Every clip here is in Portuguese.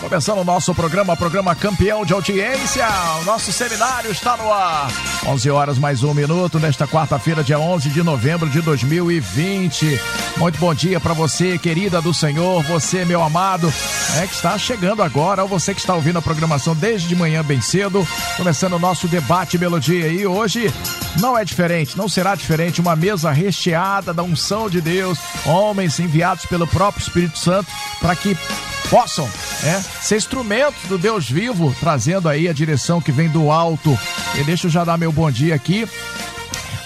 Começando o nosso programa, programa campeão de audiência. O nosso seminário está no ar. 11 horas mais um minuto nesta quarta-feira, dia 11 de novembro de 2020. Muito bom dia para você, querida do Senhor, você, meu amado, é que está chegando agora, ou você que está ouvindo a programação desde de manhã bem cedo, começando o nosso debate melodia. E hoje não é diferente, não será diferente. Uma mesa recheada da unção de Deus, homens enviados pelo próprio Espírito Santo para que possam é, ser instrumentos do Deus vivo, trazendo aí a direção que vem do alto. E deixa eu já dar meu bom dia aqui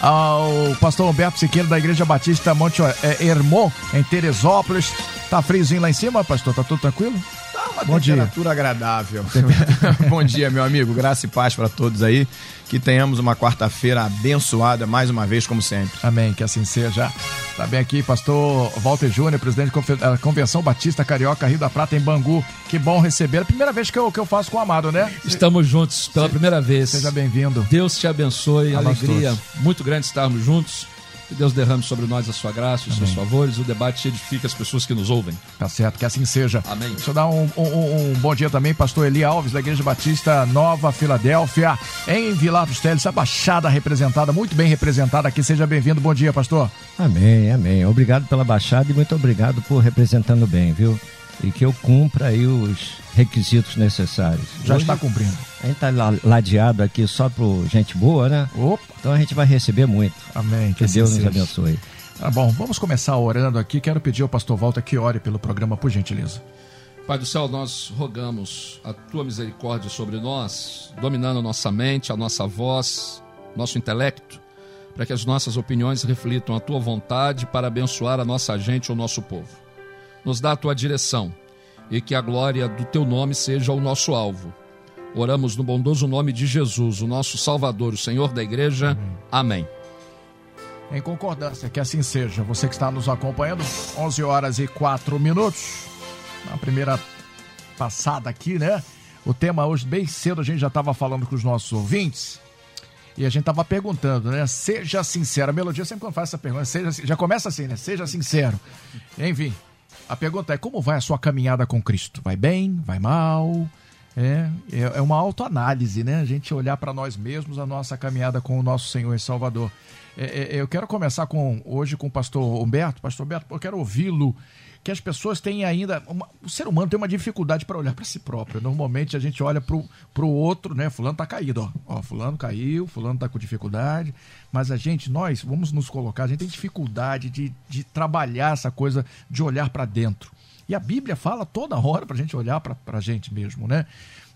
ao pastor Humberto Siqueira da Igreja Batista Monte é, Hermon, em Teresópolis. Tá friozinho lá em cima, pastor? Tá tudo tranquilo? Tá uma Bom temperatura dia. agradável. Bom dia, meu amigo. Graça e paz para todos aí. Que tenhamos uma quarta-feira abençoada, mais uma vez, como sempre. Amém, que assim seja. Tá bem aqui, pastor Walter Júnior, presidente da Convenção Batista Carioca Rio da Prata, em Bangu. Que bom receber. É primeira vez que eu, que eu faço com o Amado, né? Estamos juntos pela primeira vez. Seja bem-vindo. Deus te abençoe. A Alegria muito grande estarmos juntos. Que Deus derrame sobre nós a sua graça, os Amém. seus favores. O debate edifica as pessoas que nos ouvem. Tá certo, que assim seja. Amém. Deixa eu dar um, um, um bom dia também, pastor Eli Alves, da Igreja Batista Nova Filadélfia, em Vila dos Teles, a Baixada representada, muito bem representada aqui. Seja bem-vindo. Bom dia, pastor. Amém, amém. Obrigado pela Baixada e muito obrigado por representando bem, viu? E que eu cumpra aí os requisitos necessários. Já Hoje, está cumprindo. A gente está ladeado aqui só para gente boa, né? Opa. Então a gente vai receber muito. Amém. Que, que Deus nos abençoe. Tá bom, vamos começar orando aqui. Quero pedir ao pastor Walter que ore pelo programa, por gentileza. Pai do céu, nós rogamos a tua misericórdia sobre nós, dominando a nossa mente, a nossa voz, nosso intelecto, para que as nossas opiniões reflitam a tua vontade para abençoar a nossa gente, o nosso povo nos dá a tua direção e que a glória do teu nome seja o nosso alvo. Oramos no bondoso nome de Jesus, o nosso Salvador, o Senhor da igreja. Amém. Em concordância, que assim seja. Você que está nos acompanhando, 11 horas e 4 minutos. Na primeira passada aqui, né? O tema hoje, bem cedo, a gente já estava falando com os nossos ouvintes. E a gente estava perguntando, né? Seja sincero. A melodia sempre quando faz essa pergunta, seja, já começa assim, né? Seja sincero. Enfim, a pergunta é como vai a sua caminhada com Cristo? Vai bem? Vai mal? É, é, é uma autoanálise, né? A gente olhar para nós mesmos, a nossa caminhada com o nosso Senhor e Salvador. É, é, eu quero começar com hoje com o pastor Humberto. Pastor Humberto, eu quero ouvi-lo que as pessoas têm ainda. Uma, o ser humano tem uma dificuldade para olhar para si próprio. Normalmente a gente olha para o outro, né? Fulano tá caído, ó. ó. Fulano caiu, Fulano tá com dificuldade. Mas a gente, nós, vamos nos colocar, a gente tem dificuldade de, de trabalhar essa coisa de olhar para dentro. E a Bíblia fala toda hora para a gente olhar para a gente mesmo, né?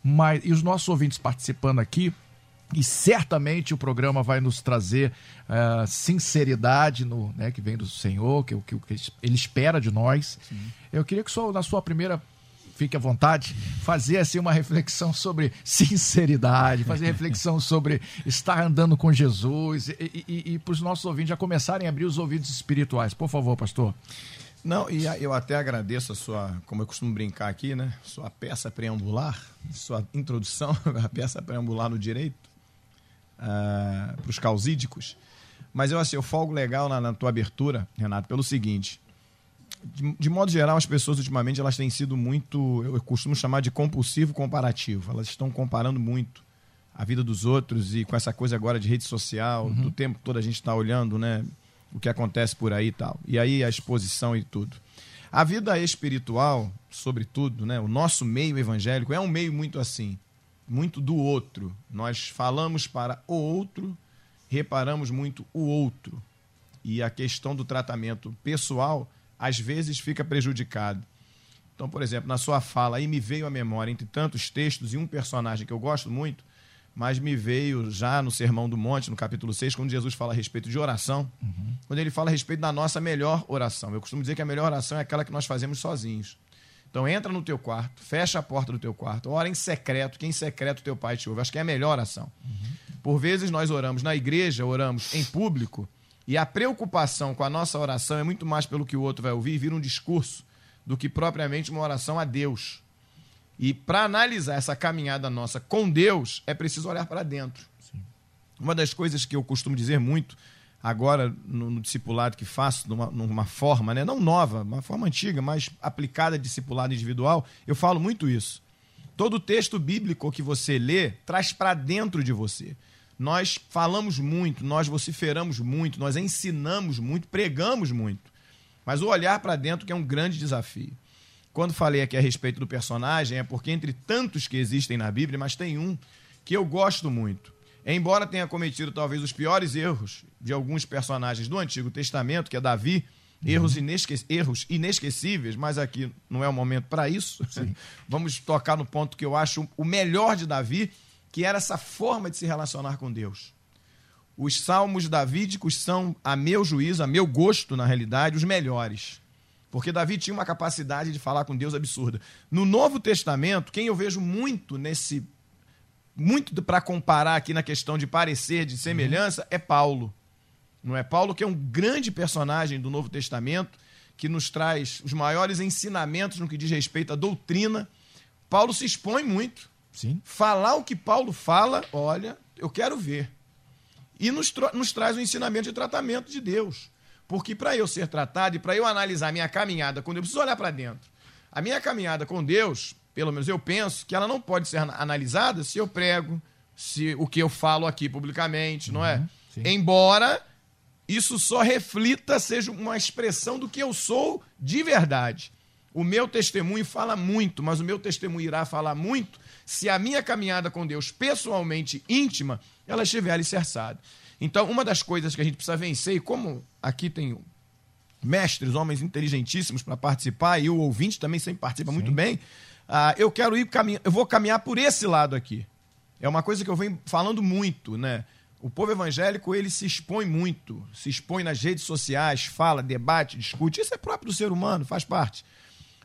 Mas, e os nossos ouvintes participando aqui, e certamente o programa vai nos trazer uh, sinceridade no, né, que vem do Senhor, que, que, que Ele espera de nós. Sim. Eu queria que só na sua primeira fique à vontade, fazer assim uma reflexão sobre sinceridade, fazer reflexão sobre estar andando com Jesus e, e, e para os nossos ouvintes já começarem a abrir os ouvidos espirituais. Por favor, pastor. Não, e eu até agradeço a sua, como eu costumo brincar aqui, né? Sua peça preambular, sua introdução, a peça preambular no direito uh, ah, para os causídicos. Mas eu assim, eu folgo legal na, na tua abertura, Renato, pelo seguinte. De, de, modo geral, as pessoas ultimamente elas têm sido muito, eu costumo chamar de compulsivo comparativo. Elas estão comparando muito a vida dos outros e com essa coisa agora de rede social, uhum. do tempo todo a gente está olhando, né, o que acontece por aí e tal. E aí a exposição e tudo. A vida espiritual, sobretudo, né, o nosso meio evangélico é um meio muito assim muito do outro. Nós falamos para o outro, reparamos muito o outro. E a questão do tratamento pessoal, às vezes, fica prejudicado. Então, por exemplo, na sua fala, aí me veio a memória, entre tantos textos, e um personagem que eu gosto muito, mas me veio já no Sermão do Monte, no capítulo 6, quando Jesus fala a respeito de oração, uhum. quando ele fala a respeito da nossa melhor oração. Eu costumo dizer que a melhor oração é aquela que nós fazemos sozinhos. Então entra no teu quarto, fecha a porta do teu quarto, ora em secreto, que em secreto teu pai te ouve. Acho que é a melhor ação. Uhum. Por vezes nós oramos na igreja, oramos em público, E a preocupação com a nossa oração é muito mais pelo que o outro vai ouvir e vira um discurso do que propriamente uma oração a Deus. E para analisar essa caminhada nossa com Deus, é preciso olhar para dentro. Sim. Uma das coisas que eu costumo dizer muito agora no, no discipulado que faço, numa, numa, forma, né? não nova, uma forma antiga, mas aplicada discipulado individual, eu falo muito isso. Todo texto bíblico que você lê traz para dentro de você. Nós falamos muito, nós vociferamos muito, nós ensinamos muito, pregamos muito. Mas o olhar para dentro que é um grande desafio. Quando falei aqui a respeito do personagem, é porque entre tantos que existem na Bíblia, mas tem um que eu gosto muito. Embora tenha cometido talvez os piores erros de alguns personagens do Antigo Testamento, que é Davi, uhum. erros, inesque erros inesquecíveis, mas aqui não é o momento para isso. Vamos tocar no ponto que eu acho o melhor de Davi, que era essa forma de se relacionar com Deus. Os salmos davídicos são, a meu juízo, a meu gosto, na realidade, os melhores. Porque Davi tinha uma capacidade de falar com Deus absurda. No Novo Testamento, quem eu vejo muito nesse. Muito para comparar aqui na questão de parecer, de semelhança, uhum. é Paulo. Não é? Paulo, que é um grande personagem do Novo Testamento, que nos traz os maiores ensinamentos no que diz respeito à doutrina. Paulo se expõe muito. Sim. Falar o que Paulo fala, olha, eu quero ver. E nos, nos traz o ensinamento de tratamento de Deus. Porque para eu ser tratado e para eu analisar a minha caminhada com Deus, eu preciso olhar para dentro. A minha caminhada com Deus, pelo menos eu penso, que ela não pode ser analisada se eu prego, se o que eu falo aqui publicamente, uhum, não é? Uhum, sim. Embora isso só reflita, seja uma expressão do que eu sou de verdade. O meu testemunho fala muito, mas o meu testemunho irá falar muito se a minha caminhada com Deus, pessoalmente íntima, ela estiver alicerçada. Então, uma das coisas que a gente precisa vencer, e como aqui tem mestres, homens inteligentíssimos para participar, e o ouvinte também sempre participa Sim. muito bem, uh, eu quero ir caminhar, eu vou caminhar por esse lado aqui. É uma coisa que eu venho falando muito, né? O povo evangélico, ele se expõe muito, se expõe nas redes sociais, fala, debate, discute. Isso é próprio do ser humano, faz parte.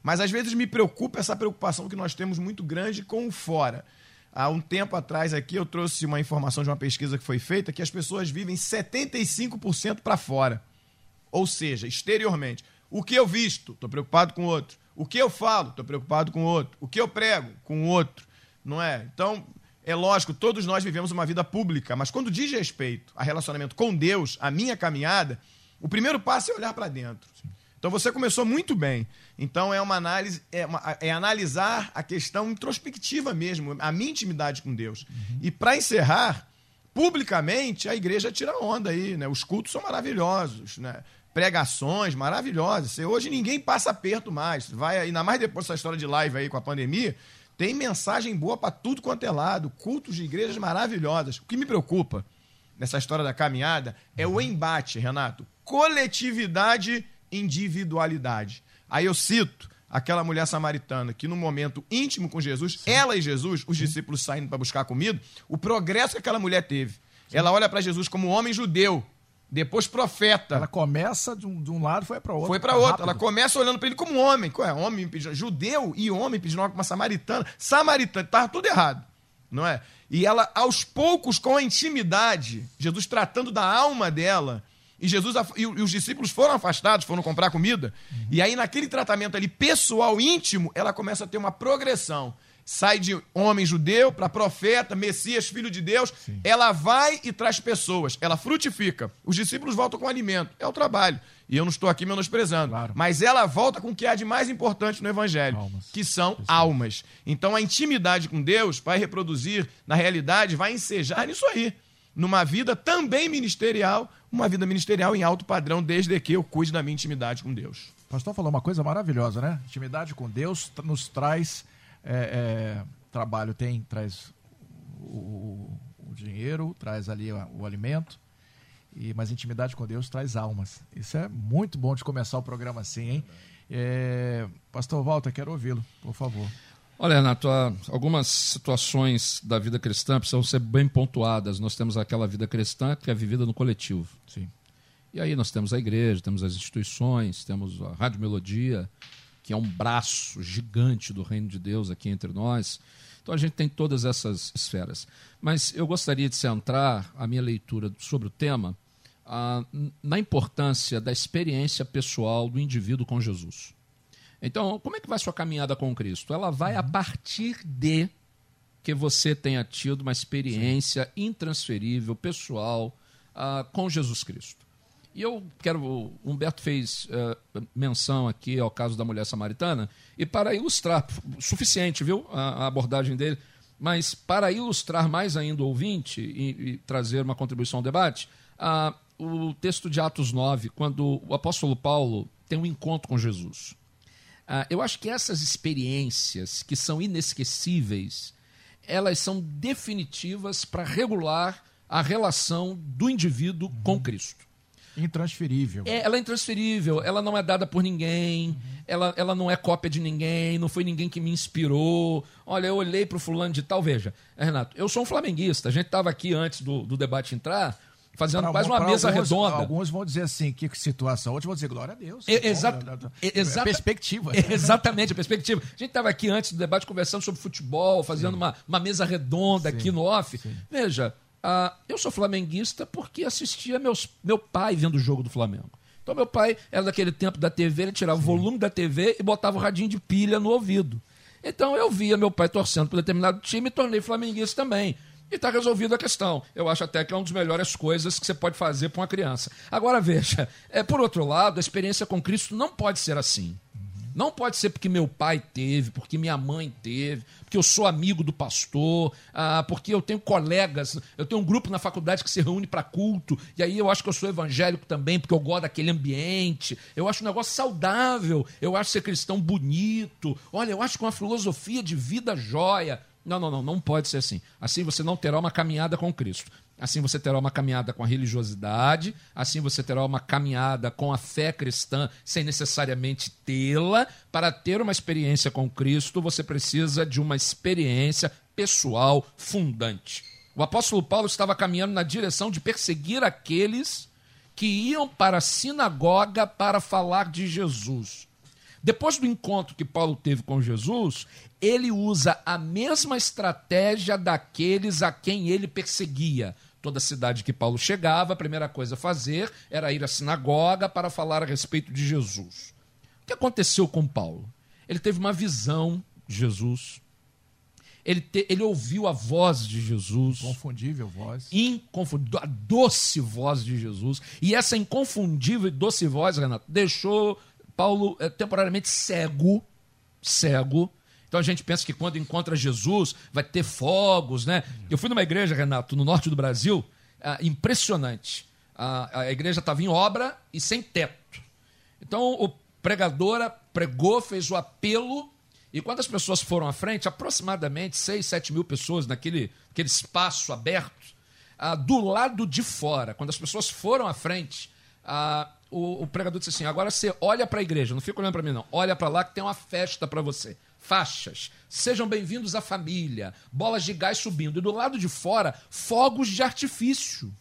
Mas às vezes me preocupa essa preocupação que nós temos muito grande com o fora. Há um tempo atrás aqui eu trouxe uma informação de uma pesquisa que foi feita que as pessoas vivem 75% para fora. Ou seja, exteriormente. O que eu visto, estou preocupado com o outro. O que eu falo, estou preocupado com o outro. O que eu prego, com o outro. Não é? Então, é lógico, todos nós vivemos uma vida pública, mas quando diz respeito a relacionamento com Deus, a minha caminhada, o primeiro passo é olhar para dentro. Sim. Então você começou muito bem. Então é uma análise, é, uma, é analisar a questão introspectiva mesmo, a minha intimidade com Deus. Uhum. E para encerrar, publicamente a igreja tira onda aí, né? Os cultos são maravilhosos, né? Pregações maravilhosas. Hoje ninguém passa aperto mais. Vai ainda mais depois dessa história de live aí com a pandemia, tem mensagem boa para tudo quanto é lado, cultos de igrejas maravilhosas. O que me preocupa nessa história da caminhada é o embate, Renato. Coletividade individualidade. Aí eu cito aquela mulher samaritana que, no momento íntimo com Jesus, Sim. ela e Jesus, os Sim. discípulos saindo para buscar comida, o progresso que aquela mulher teve. Sim. Ela olha para Jesus como homem judeu, depois profeta. Ela começa de um, de um lado e foi para outro. Foi para outro. Rápido. Ela começa olhando para ele como homem. Qual é? Homem pedindo, judeu e homem pedindo uma samaritana. Samaritana, estava tudo errado, não é? E ela, aos poucos, com a intimidade, Jesus tratando da alma dela, e Jesus e os discípulos foram afastados, foram comprar comida. Uhum. E aí, naquele tratamento ali pessoal, íntimo, ela começa a ter uma progressão. Sai de homem judeu para profeta, Messias, filho de Deus. Sim. Ela vai e traz pessoas. Ela frutifica. Os discípulos voltam com alimento. É o trabalho. E eu não estou aqui menosprezando. Claro. Mas ela volta com o que há de mais importante no Evangelho, almas. que são almas. Então a intimidade com Deus vai reproduzir, na realidade, vai ensejar nisso aí numa vida também ministerial, uma vida ministerial em alto padrão, desde que eu cuide da minha intimidade com Deus. O pastor falou uma coisa maravilhosa, né? Intimidade com Deus nos traz é, é, trabalho, tem, traz o, o, dinheiro, traz ali o, o alimento, e, mas intimidade com Deus traz almas. Isso é muito bom de começar o programa assim, hein? É, pastor Walter, quero ouvi-lo, por favor. Olha, Renato, algumas situações da vida cristã precisam ser bem pontuadas. Nós temos aquela vida cristã que é vivida no coletivo. Sim. E aí nós temos a igreja, temos as instituições, temos a Rádio Melodia, que é um braço gigante do reino de Deus aqui entre nós. Então a gente tem todas essas esferas. Mas eu gostaria de centrar a minha leitura sobre o tema ah, na importância da experiência pessoal do indivíduo com Jesus. Então, como é que vai sua caminhada com Cristo? Ela vai a partir de que você tenha tido uma experiência Sim. intransferível, pessoal, uh, com Jesus Cristo. E eu quero. O Humberto fez uh, menção aqui ao caso da mulher samaritana, e para ilustrar, suficiente, viu, a, a abordagem dele, mas para ilustrar mais ainda o ouvinte e, e trazer uma contribuição ao debate, uh, o texto de Atos 9, quando o apóstolo Paulo tem um encontro com Jesus. Uh, eu acho que essas experiências que são inesquecíveis, elas são definitivas para regular a relação do indivíduo uhum. com Cristo. Intransferível. É, ela é intransferível, ela não é dada por ninguém, uhum. ela, ela não é cópia de ninguém, não foi ninguém que me inspirou. Olha, eu olhei para o fulano de tal, veja, Renato, eu sou um flamenguista, a gente estava aqui antes do, do debate entrar, fazendo pra, quase uma mesa alguns, redonda. Alguns vão dizer assim, que situação, outros vão dizer glória a Deus. É, exato, é, exata, perspectiva. É, exatamente, a perspectiva. A gente estava aqui antes do debate conversando sobre futebol, fazendo uma, uma mesa redonda sim, aqui no off. Sim. Veja, uh, eu sou flamenguista porque assistia meus, meu pai vendo o jogo do Flamengo. Então meu pai era daquele tempo da TV, ele tirava sim. o volume da TV e botava o radinho de pilha no ouvido. Então eu via meu pai torcendo por determinado time e tornei flamenguista também. E está resolvida a questão. Eu acho até que é uma das melhores coisas que você pode fazer para uma criança. Agora, veja, é, por outro lado, a experiência com Cristo não pode ser assim. Não pode ser porque meu pai teve, porque minha mãe teve, porque eu sou amigo do pastor, ah, porque eu tenho colegas, eu tenho um grupo na faculdade que se reúne para culto, e aí eu acho que eu sou evangélico também, porque eu gosto daquele ambiente. Eu acho um negócio saudável, eu acho ser cristão bonito. Olha, eu acho que uma filosofia de vida jóia. Não, não, não, não pode ser assim. Assim você não terá uma caminhada com Cristo. Assim você terá uma caminhada com a religiosidade, assim você terá uma caminhada com a fé cristã sem necessariamente tê-la. Para ter uma experiência com Cristo, você precisa de uma experiência pessoal fundante. O apóstolo Paulo estava caminhando na direção de perseguir aqueles que iam para a sinagoga para falar de Jesus. Depois do encontro que Paulo teve com Jesus, ele usa a mesma estratégia daqueles a quem ele perseguia. Toda cidade que Paulo chegava, a primeira coisa a fazer era ir à sinagoga para falar a respeito de Jesus. O que aconteceu com Paulo? Ele teve uma visão de Jesus. Ele, te, ele ouviu a voz de Jesus. Inconfundível voz. Inconfundível, a doce voz de Jesus. E essa inconfundível e doce voz, Renato, deixou Paulo é temporariamente cego, cego. Então a gente pensa que quando encontra Jesus vai ter fogos, né? Eu fui numa igreja, Renato, no norte do Brasil, é, impressionante. A, a igreja estava em obra e sem teto. Então o pregadora pregou, fez o apelo, e quando as pessoas foram à frente, aproximadamente 6, 7 mil pessoas naquele, naquele espaço aberto, ah, do lado de fora, quando as pessoas foram à frente, ah, o, o, pregador disse assim: agora você olha para a igreja, não fica olhando para mim, não. Olha para lá que tem uma festa para você. Faixas, sejam bem-vindos à família, bolas de gás subindo. E do lado de fora, fogos de artifício.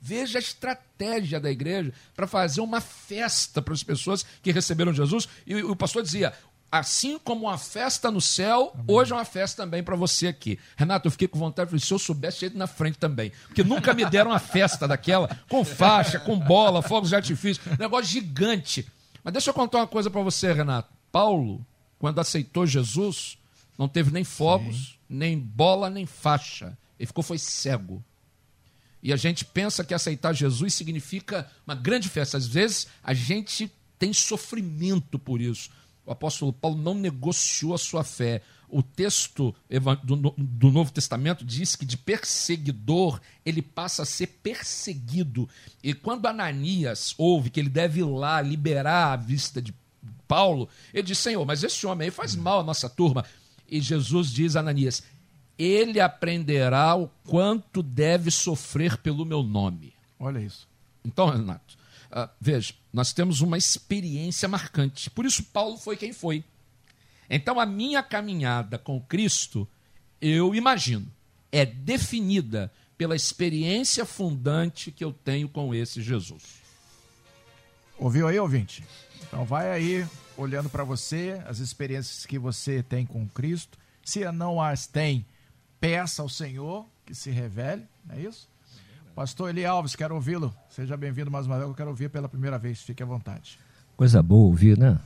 Veja a estratégia da igreja para fazer uma festa para as pessoas que receberam Jesus. E o pastor dizia: assim como uma festa no céu, Amém. hoje é uma festa também para você aqui. Renato, eu fiquei com vontade, falei, se eu soubesse, ia na frente também. Porque nunca me deram uma festa daquela, com faixa, com bola, fogos de artifício, negócio gigante. Mas deixa eu contar uma coisa para você, Renato. Paulo, quando aceitou Jesus, não teve nem fogos, Sim. nem bola, nem faixa. Ele ficou foi cego. E a gente pensa que aceitar Jesus significa uma grande festa. Às vezes a gente tem sofrimento por isso o apóstolo Paulo não negociou a sua fé. O texto do Novo Testamento diz que de perseguidor ele passa a ser perseguido. E quando Ananias ouve que ele deve ir lá liberar a vista de Paulo, ele diz: Senhor, mas esse homem aí faz mal à nossa turma. E Jesus diz a Ananias: Ele aprenderá o quanto deve sofrer pelo meu nome. Olha isso. Então, Renato, Uh, veja, nós temos uma experiência marcante. Por isso, Paulo foi quem foi. Então, a minha caminhada com Cristo, eu imagino, é definida pela experiência fundante que eu tenho com esse Jesus. Ouviu aí, ouvinte? Então, vai aí olhando para você, as experiências que você tem com Cristo. Se não as tem, peça ao Senhor que se revele, não é isso? Pastor Eli Alves, quero ouvi-lo. Seja bem-vindo mais uma vez. Eu quero ouvir pela primeira vez. Fique à vontade. Coisa boa ouvir, né?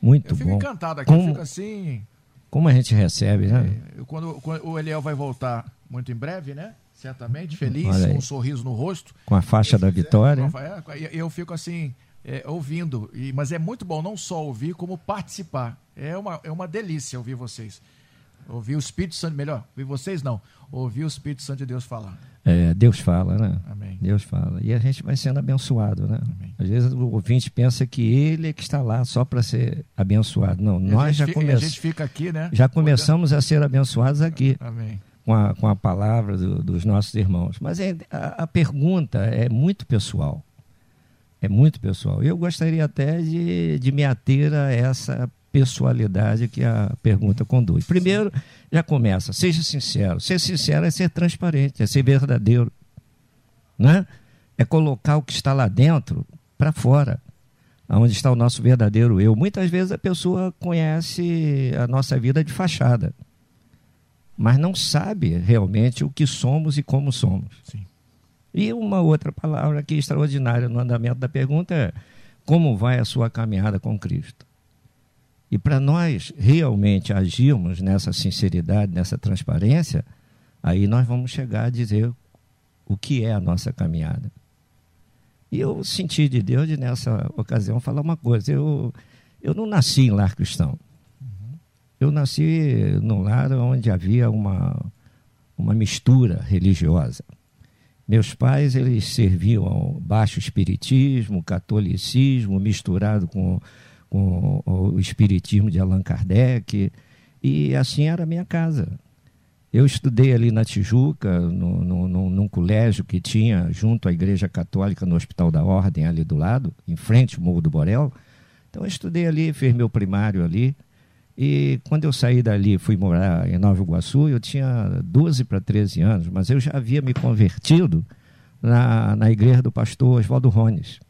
Muito eu fico bom. encantado aqui. Eu Como- fico assim. Como a gente recebe, né? eu- Quando, quando o Eliel vai voltar muito em breve, né? Certamente, feliz, com um sorriso no rosto. Com a faixa da vitória. É, eu fico assim, é, ouvindo. E, mas é muito bom não só ouvir, como participar. É uma, é uma delícia ouvir vocês. Ouvir o Espírito Santo, melhor, ouvir vocês não. Ouvir o Espírito Santo de Deus falar. É, Deus fala, né? Amém. Deus fala. E a gente vai sendo abençoado, né? Amém. Às vezes o ouvinte pensa que ele é que está lá só para ser abençoado. Não, E nós já, fica- come... e a gente fica aqui, né? já começamos a ser abençoados aqui Amém. com a, com a palavra do- dos nossos irmãos. Mas é, a, a pergunta é muito pessoal. É muito pessoal. Eu gostaria até de, de me ater a essa pessoalidade que a pergunta conduz. Primeiro, já começa, seja sincero. Ser sincero é ser transparente, é ser verdadeiro. Né? É colocar o que está lá dentro para fora, onde está o nosso verdadeiro eu. Muitas vezes a pessoa conhece a nossa vida de fachada, mas não sabe realmente o que somos e como somos. Sim. E uma outra palavra aqui extraordinária no andamento da pergunta é: como vai a sua caminhada com Cristo? E para nós realmente agirmos nessa sinceridade, nessa transparência, aí nós vamos chegar a dizer o que é a nossa caminhada. E eu senti de Deus de nessa ocasião falar uma coisa: eu, eu não nasci em lar cristão. Eu nasci num lar onde havia uma, uma mistura religiosa. Meus pais eles serviam ao baixo espiritismo, catolicismo, misturado com, com o espiritismo de Allan Kardec, e assim era a minha casa. Eu estudei ali na Tijuca, no, no, no, num colégio que tinha junto à Igreja Católica, no Hospital da Ordem, ali do lado, em frente ao Morro do Borel. Então eu estudei ali, fiz meu primário ali. E quando eu saí dali, fui morar em Nova Iguaçu, eu tinha 12 para 13 anos, mas eu já havia me convertido na, na igreja do pastor Oswaldo Rones.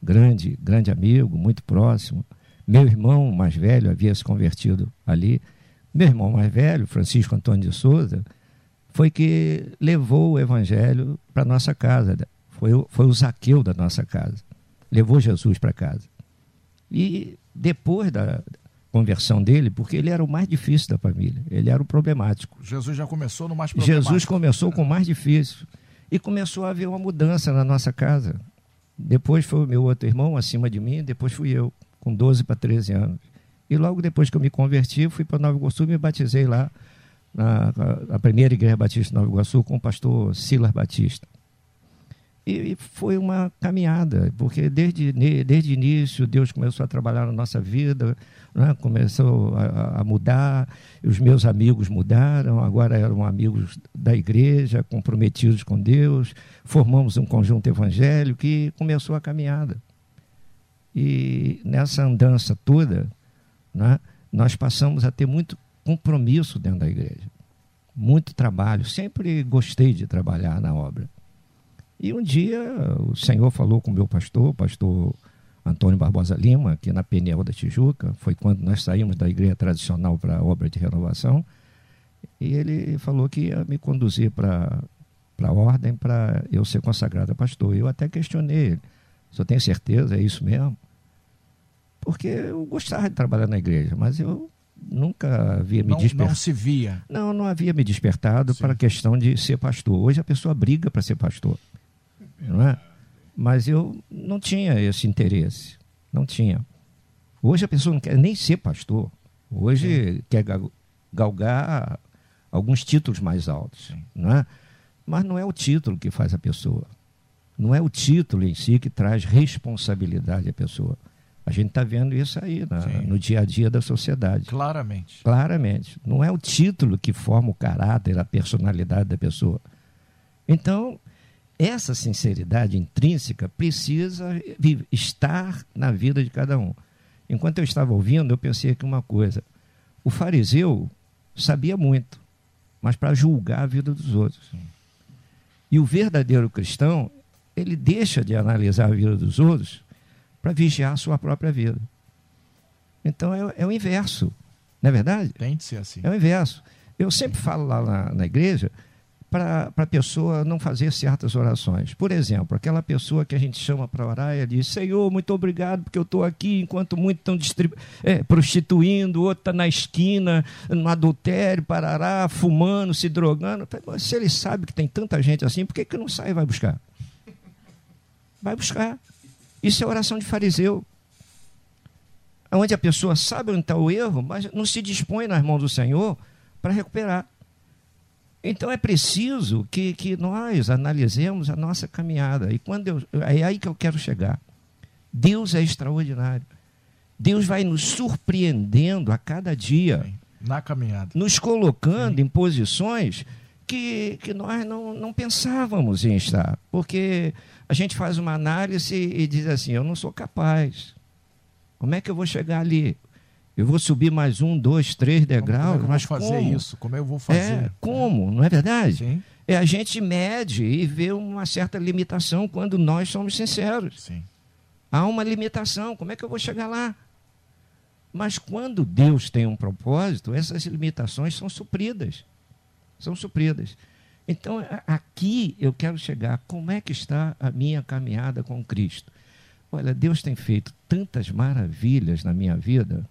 Grande, grande amigo, muito próximo. Meu irmão mais velho havia se convertido ali. Meu irmão mais velho, Francisco Antônio de Souza, foi que levou o evangelho para nossa casa. Foi, foi o Zaqueu da nossa casa. Levou Jesus para casa. E depois da conversão dele, porque ele era o mais difícil da família, ele era o problemático. Jesus já começou no mais problemático. Jesus começou com o mais difícil e começou a haver uma mudança na nossa casa. Depois foi o meu outro irmão acima de mim, depois fui eu, com 12 para 13 anos. E logo depois que eu me converti, fui para Nova Iguaçu e me batizei lá na, na primeira igreja batista de Nova Iguaçu com o pastor Silas Batista. E, foi uma caminhada, porque desde, desde o início Deus começou a trabalhar na nossa vida, né? começou a, a mudar, os meus amigos mudaram, agora eram amigos da igreja, comprometidos com Deus, formamos um conjunto evangélico e começou a caminhada. E nessa andança toda, né, nós passamos a ter muito compromisso dentro da igreja, muito trabalho. Sempre gostei de trabalhar na obra. E um dia o Senhor falou com o meu pastor, o pastor Antônio Barbosa Lima, aqui na Peniel da Tijuca, foi quando nós saímos da igreja tradicional para a obra de renovação, e ele falou que ia me conduzir para a ordem para eu ser consagrado a pastor. Eu até questionei ele, só tenho certeza, é isso mesmo? Porque eu gostava de trabalhar na igreja, mas eu nunca havia me despertado. não se via. Não, não havia me despertado Sim. para a questão de ser pastor. Hoje a pessoa briga para ser pastor, não é? Mas eu não tinha esse interesse, não tinha. Hoje a pessoa não quer nem ser pastor. Hoje quer gal- galgar alguns títulos mais altos, não é? Mas não é o título que faz a pessoa. Não é o título em si que traz responsabilidade à pessoa. A gente está vendo isso aí na- Sim. no dia a dia da sociedade. Claramente. Claramente. Não é o título que forma o caráter, a personalidade da pessoa. Então, essa sinceridade intrínseca precisa estar na vida de cada um. Enquanto eu estava ouvindo, eu pensei aqui uma coisa. O fariseu sabia muito, mas para julgar a vida dos outros. E o verdadeiro cristão, ele deixa de analisar a vida dos outros para vigiar a sua própria vida. Então é, é o inverso, não é verdade? Tem de ser assim. É o inverso. Eu sempre falo lá na, na igreja para a pessoa não fazer certas orações. Por exemplo, aquela pessoa que a gente chama para orar e diz: Senhor, muito obrigado porque eu estou aqui, enquanto muitos estão é, prostituindo, outro está na esquina, no adultério, parará, fumando, se drogando. Se ele sabe que tem tanta gente assim, por que, que não sai e vai buscar? Vai buscar. Isso é oração de fariseu. Onde a pessoa sabe onde está o erro, mas não se dispõe nas mãos do Senhor para recuperar. Então é preciso que, que nós analisemos a nossa caminhada. E quando eu, é aí que eu quero chegar. Deus é extraordinário. Deus vai nos surpreendendo a cada dia. Na caminhada. Nos colocando Sim. em posições que, que nós não, não pensávamos em estar. Porque a gente faz uma análise e diz assim: eu não sou capaz. Como é que eu vou chegar ali? Eu vou subir mais um, dois, três degraus. Como, como é mas vou fazer como? isso? Como eu vou fazer? É, como? Não é verdade? Sim. É, a gente mede e vê uma certa limitação quando nós somos sinceros. Sim. Há uma limitação. Como é que eu vou chegar lá? Mas quando Deus tem um propósito, essas limitações são supridas. São supridas. Então, aqui eu quero chegar. Como é que está a minha caminhada com Cristo? Olha, Deus tem feito tantas maravilhas na minha vida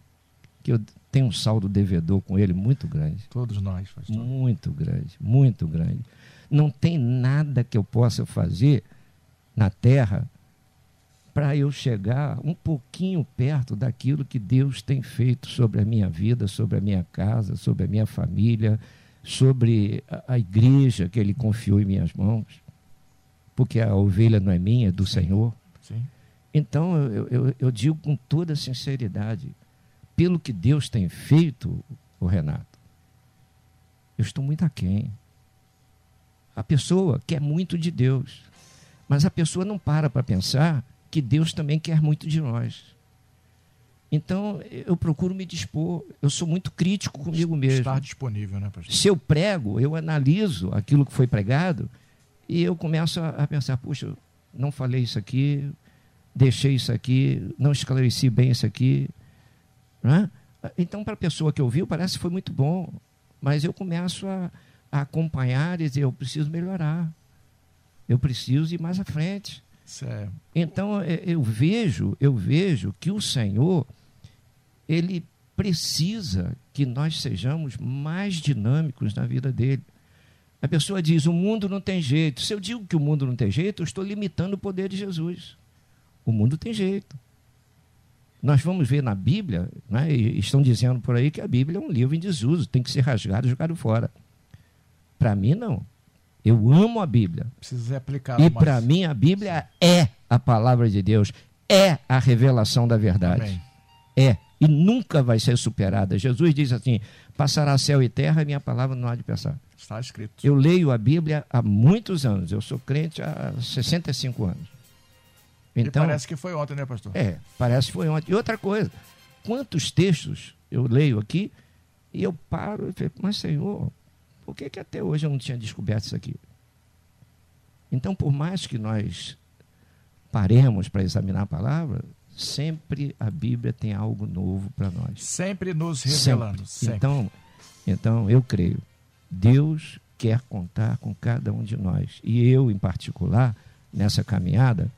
que eu tenho um saldo devedor com Ele muito grande. Todos nós, pastor. Muito grande, muito grande. Não tem nada que eu possa fazer na terra para eu chegar um pouquinho perto daquilo que Deus tem feito sobre a minha vida, sobre a minha casa, sobre a minha família, sobre a, a igreja que Ele confiou em minhas mãos. Porque a ovelha não é minha, é do. Senhor. Sim. Então, eu, eu, eu, digo com toda sinceridade, pelo que Deus tem feito, o Renato, eu estou muito aquém. A pessoa quer muito de Deus, mas a pessoa não para para pensar que Deus também quer muito de nós. Então, eu procuro me dispor, eu sou muito crítico comigo mesmo. Estar disponível, né, pastor? Se eu prego, eu analiso aquilo que foi pregado e eu começo a, a pensar, puxa, não falei isso aqui, deixei isso aqui, não esclareci bem isso aqui. Né? Então, para a pessoa que ouviu, parece que foi muito bom, mas eu começo a, a, acompanhar e dizer: eu preciso melhorar, eu preciso ir mais à frente. Certo. Então, eu vejo, eu vejo que o Senhor, ele precisa que nós sejamos mais dinâmicos na vida dele. A pessoa diz: o mundo não tem jeito. Se eu digo que o mundo não tem jeito, eu estou limitando o poder de Jesus. O mundo tem jeito. Nós vamos ver na Bíblia, né, estão dizendo por aí que a Bíblia é um livro em desuso, tem que ser rasgado e jogado fora. Para mim, não. Eu amo a Bíblia. Precisa ser aplicado. E para mim, a Bíblia é a palavra de Deus, é a revelação da verdade. Amém. É. E nunca vai ser superada. Jesus diz assim: passará céu e terra, e minha palavra não há de passar. Está escrito. Eu leio a Bíblia há muitos anos. Eu sou crente há 65 anos. Então, e parece que foi ontem, né, pastor? É, parece que foi ontem. E outra coisa, quantos textos eu leio aqui e eu paro e falo, mas Senhor, por que, que até hoje eu não tinha descoberto isso aqui? Então, por mais que nós paremos para examinar a palavra, sempre a Bíblia tem algo novo para nós. Sempre nos revelando. Sempre. Sempre. Então, então, eu creio, Deus quer contar com cada um de nós. E eu, em particular, nessa caminhada,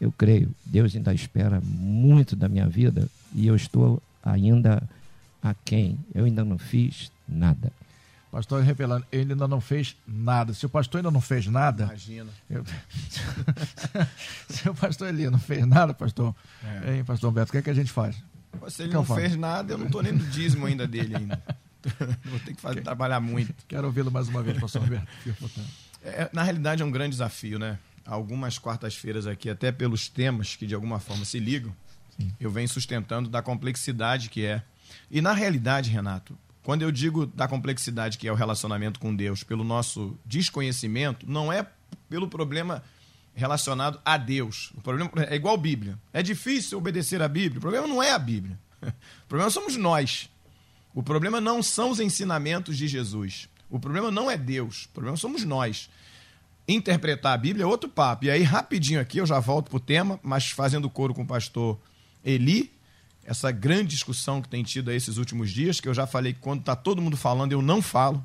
eu creio, Deus ainda espera muito da minha vida e eu estou ainda aquém. Eu ainda não fiz nada. Pastor revelando, ele ainda não fez nada. Se o pastor ainda não fez nada. Imagina. Eu... Se o pastor ali não fez nada, pastor. É. Hein, pastor Beto, o que, é que a gente faz? Se ele não fez nada, eu não estou nem no dízimo ainda dele ainda. Vou ter que fazer, trabalhar muito. Quero ouvi-lo mais uma vez, pastor Roberto. É, na realidade, é um grande desafio, né? Algumas quartas-feiras aqui, até pelos temas que de alguma forma se ligam, Sim. eu venho sustentando da complexidade que é. E na realidade, Renato, quando eu digo da complexidade que é o relacionamento com Deus, pelo nosso desconhecimento, não é pelo problema relacionado a Deus. O problema é igual a Bíblia. É difícil obedecer a Bíblia. O problema não é a Bíblia. O problema somos nós. O problema não são os ensinamentos de Jesus. O problema não é Deus. O problema somos nós. Interpretar a Bíblia é outro papo. E aí, rapidinho aqui, eu já volto para o tema, mas fazendo coro com o pastor Eli, essa grande discussão que tem tido esses últimos dias, que eu já falei que quando está todo mundo falando, eu não falo.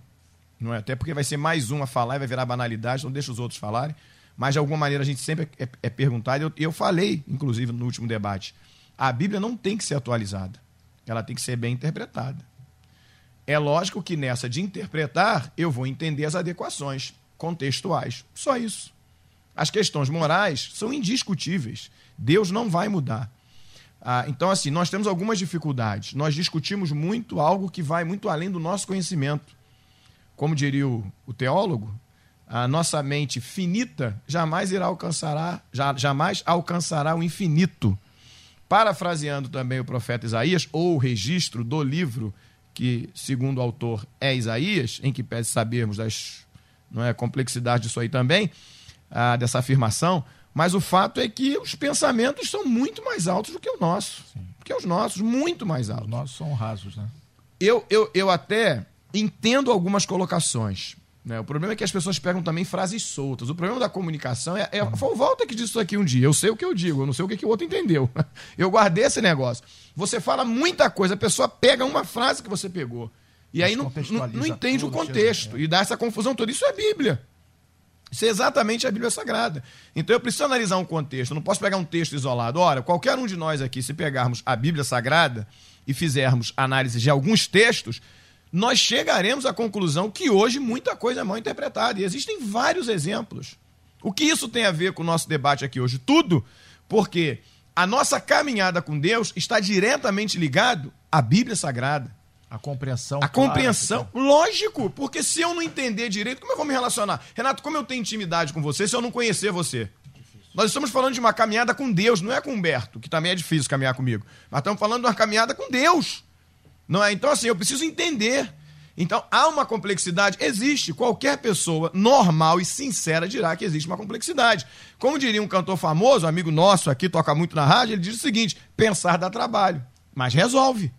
Não é? Até porque vai ser mais um a falar e vai virar banalidade, então deixa os outros falarem. Mas de alguma maneira a gente sempre é, é perguntado. Eu, eu falei, inclusive, no último debate: a Bíblia não tem que ser atualizada, ela tem que ser bem interpretada. É lógico que nessa de interpretar, eu vou entender as adequações contextuais. Só isso. As questões morais são indiscutíveis. Deus não vai mudar. Ah, então, assim, nós temos algumas dificuldades. Nós discutimos muito algo que vai muito além do nosso conhecimento. Como diria o, o teólogo, a nossa mente finita jamais irá alcançar, já, jamais alcançará o infinito. Parafraseando também o profeta Isaías, ou o registro do livro que, segundo o autor, é Isaías, em que pede sabermos das não é, complexidade disso aí também, ah, dessa afirmação, mas o fato é que os pensamentos são muito mais altos do que o nosso. Sim. Que os nossos, muito mais altos. Os nossos são rasos, né? Eu, eu, eu até entendo algumas colocações. Né? O problema é que as pessoas pegam também frases soltas. O problema da comunicação é. é foi o Walter que disse isso aqui um dia. Eu sei o que eu digo, eu não sei o que, que o outro entendeu. Eu guardei esse negócio. Você fala muita coisa, a pessoa pega uma frase que você pegou. E aí não, não, não entende o contexto. É. E dá essa confusão toda. Isso é Bíblia. Isso é exatamente a Bíblia Sagrada. Então eu preciso analisar um contexto. Eu não posso pegar um texto isolado. Ora, qualquer um de nós aqui, se pegarmos a Bíblia Sagrada e fizermos análise de alguns textos, nós chegaremos à conclusão que hoje muita coisa é mal interpretada. E existem vários exemplos. O que isso tem a ver com o nosso debate aqui hoje? Tudo, porque a nossa caminhada com Deus está diretamente ligado à Bíblia Sagrada. A compreensão. A compreensão, lógico, porque se eu não entender direito, como eu vou me relacionar? Renato, como eu tenho intimidade com você se eu não conhecer você? Nós estamos falando de uma caminhada com Deus, não é com Humberto, que também é difícil caminhar comigo. Mas estamos falando de uma caminhada com Deus. Não é? Então, assim, eu preciso entender. Então, há uma complexidade? Existe. Qualquer pessoa normal e sincera dirá que existe uma complexidade. Como diria um cantor famoso, um amigo nosso aqui, toca muito na rádio, ele diz o seguinte: pensar dá trabalho, mas resolve.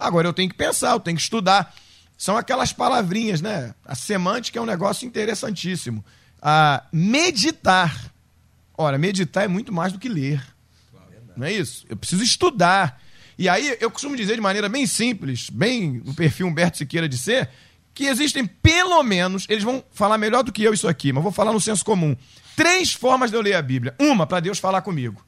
Agora eu tenho que pensar, eu tenho que estudar. São aquelas palavrinhas, né? A semântica é um negócio interessantíssimo. A meditar. Ora, meditar é muito mais do que ler. Não é isso? Eu preciso estudar. E aí eu costumo dizer de maneira bem simples, bem no perfil Humberto Siqueira de ser, que existem pelo menos, eles vão falar melhor do que eu isso aqui, mas vou falar no senso comum. Três formas de eu ler a Bíblia. Uma, para Deus falar comigo.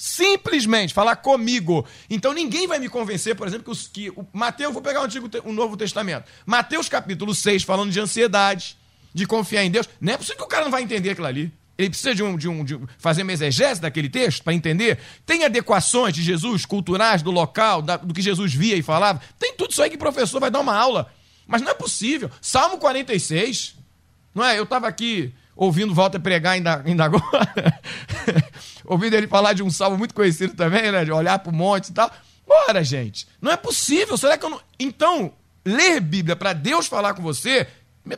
Simplesmente falar comigo. Então ninguém vai me convencer, por exemplo, que, os, que o Mateus, vou pegar o Antigo Novo Testamento. Mateus capítulo 6, falando de ansiedade, de confiar em Deus. Não é possível que o cara não vai entender aquilo ali. Ele precisa de um, de um, de fazer uma exegese daquele texto para entender. Tem adequações de Jesus, culturais, do local, da, do que Jesus via e falava. Tem tudo isso aí que o professor vai dar uma aula. Mas não é possível. Salmo 46. Não é? Eu estava aqui ouvindo Walter pregar ainda, ainda agora. ouvindo ele falar de um salmo muito conhecido também, né? De olhar para o monte e tal. Bora, gente. Não é possível. Será que eu não. Então, ler Bíblia para Deus falar com você,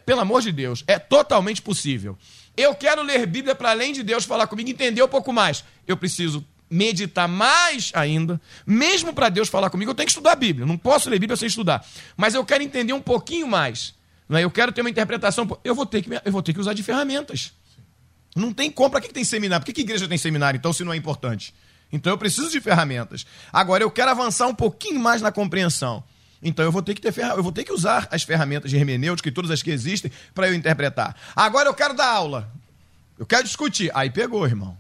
pelo amor de Deus, é totalmente possível. Eu quero ler Bíblia para além de Deus falar comigo, entender um pouco mais. Eu preciso meditar mais ainda. Mesmo para Deus falar comigo, eu tenho que estudar a Bíblia. Não posso ler Bíblia sem estudar. Mas eu quero entender um pouquinho mais. É? Eu quero ter uma interpretação. Eu vou ter que, eu vou ter que usar de ferramentas. Não tem como. Para que, que tem seminário? Por que, que igreja tem seminário, então, se não é importante? Então eu preciso de ferramentas. Agora eu quero avançar um pouquinho mais na compreensão. Então eu vou ter que ter ferra... eu vou ter que usar as ferramentas de hermenêutica e todas as que existem para eu interpretar. Agora eu quero dar aula. Eu quero discutir. Aí pegou, irmão.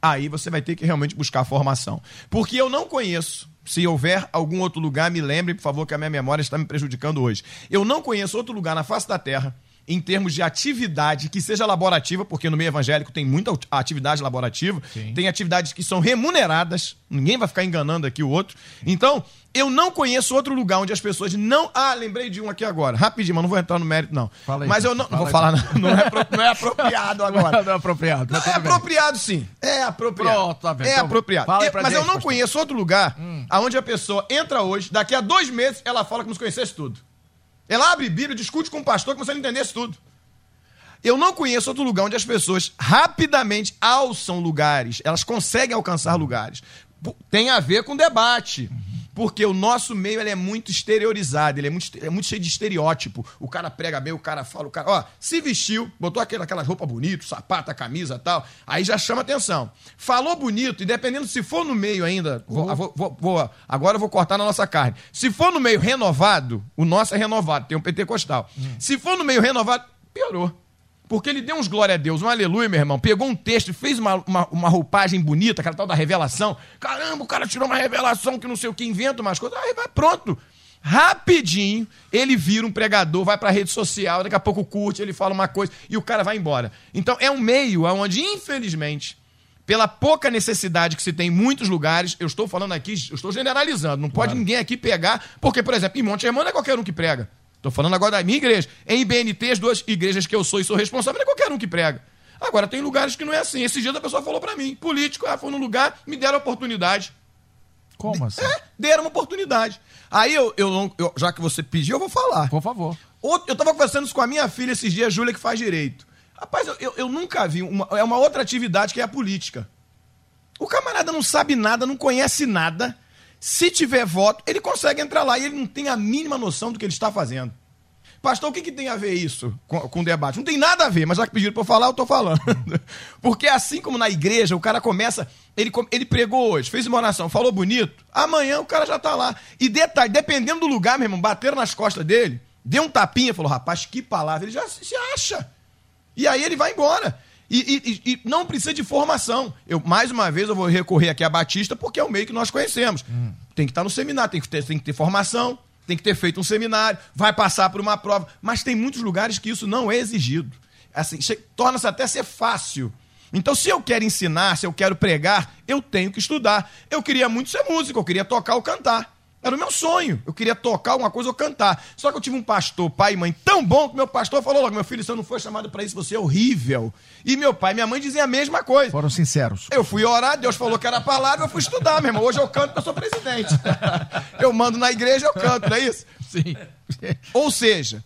Aí você vai ter que realmente buscar formação. Porque eu não conheço, se houver algum outro lugar, me lembre, por favor, que a minha memória está me prejudicando hoje. Eu não conheço outro lugar na face da terra em termos de atividade que seja laborativa, porque no meio evangélico tem muita atividade laborativa, Sim. tem atividades que são remuneradas, ninguém vai ficar enganando aqui o outro. Então, eu não conheço outro lugar onde as pessoas não. Ah, lembrei de um aqui agora. Rapidinho, mas não vou entrar no mérito, não. Aí, mas eu não. Não vou aí, falar, não. Não é, não é apropriado agora. Não é apropriado. Não, é apropriado, sim. É apropriado. Pronto, tá bem, é então, apropriado. Eu, mas eu não pastor. conheço outro lugar hum. onde a pessoa entra hoje, daqui a dois meses, ela fala como se conhecesse tudo. Ela abre Bíblia, discute com o pastor como se ele entendesse tudo. Eu não conheço outro lugar onde as pessoas rapidamente alçam lugares, elas conseguem alcançar lugares. Tem a ver com debate. Porque o nosso meio ele é muito exteriorizado, ele é muito, é muito cheio de estereótipo. O cara prega bem, o cara fala, o cara, ó, se vestiu, botou aquela, aquela roupa bonita, sapato, camisa tal, aí já chama atenção. Falou bonito, e dependendo se for no meio ainda, vou, Uhum. vou- vou- vou- agora eu vou cortar na nossa carne. Se for no meio renovado, o nosso é renovado, tem um pentecostal. Hum. Se for no meio renovado, piorou. Porque ele deu uns glória a Deus, um aleluia, meu irmão. Pegou um texto e fez uma, uma, uma roupagem bonita, aquela tal da revelação. Caramba, o cara tirou uma revelação que não sei o que, inventa umas coisas. Aí vai, pronto. Rapidinho, ele vira um pregador, vai pra rede social, daqui a pouco curte, ele fala uma coisa e o cara vai embora. Então é um meio onde, infelizmente, pela pouca necessidade que se tem em muitos lugares, eu estou falando aqui, eu estou generalizando, não pode ninguém aqui pegar, porque, por exemplo, em Monte Hermano não é qualquer um que prega. Estou falando agora da minha igreja. Em IBNT, as duas igrejas que eu sou e sou responsável, não é qualquer um que prega. Agora, tem lugares que não é assim. Esse dia a pessoa falou pra mim, político, ah, foi num lugar, me deram oportunidade. Como assim? É, deram uma oportunidade. Aí eu, eu, eu- já que você pediu, eu vou falar. Por favor. Outro- Eu tava conversando isso com a minha filha esses dias, a Júlia, que faz direito. Rapaz, eu, eu, eu nunca vi. Uma, é uma outra atividade que é a política. O camarada não sabe nada, não conhece nada. Se tiver voto, ele consegue entrar lá e ele não tem a mínima noção do que ele está fazendo. Pastor, o que, que tem a ver isso com, com o debate? Não tem nada a ver, mas já que pediram para eu falar, eu tô falando. Porque assim como na igreja, o cara começa. Ele, ele pregou hoje, fez uma oração, falou bonito, amanhã o cara já tá lá. E detalhe, dependendo do lugar, meu irmão, bateram nas costas dele, deu um tapinha, falou, rapaz, que palavra. Ele já se acha. E aí ele vai embora. E, e- e- não precisa de formação. Eu, mais uma vez, eu vou recorrer aqui a Batista, porque é o meio que nós conhecemos. Tem que estar no seminário, tem que, ter, tem que ter formação, tem que ter feito um seminário, vai passar por uma prova. Mas tem muitos lugares que isso não é exigido. Assim, torna-se até ser fácil. Então, se eu quero ensinar, se eu quero pregar, eu tenho que estudar. Eu queria muito ser músico, eu queria tocar ou cantar. Era o meu sonho. Eu queria tocar alguma coisa ou cantar. Só que eu tive um pastor, pai e mãe, tão bom que meu pastor falou logo: meu filho, você não foi chamado para isso, você é horrível. E meu pai e minha mãe diziam a mesma coisa. Foram sinceros. Eu fui orar, Deus falou que era a palavra, eu fui estudar, meu irmão. Hoje eu canto eu sou presidente. Eu mando na igreja, eu canto, não é isso? Sim. Ou seja,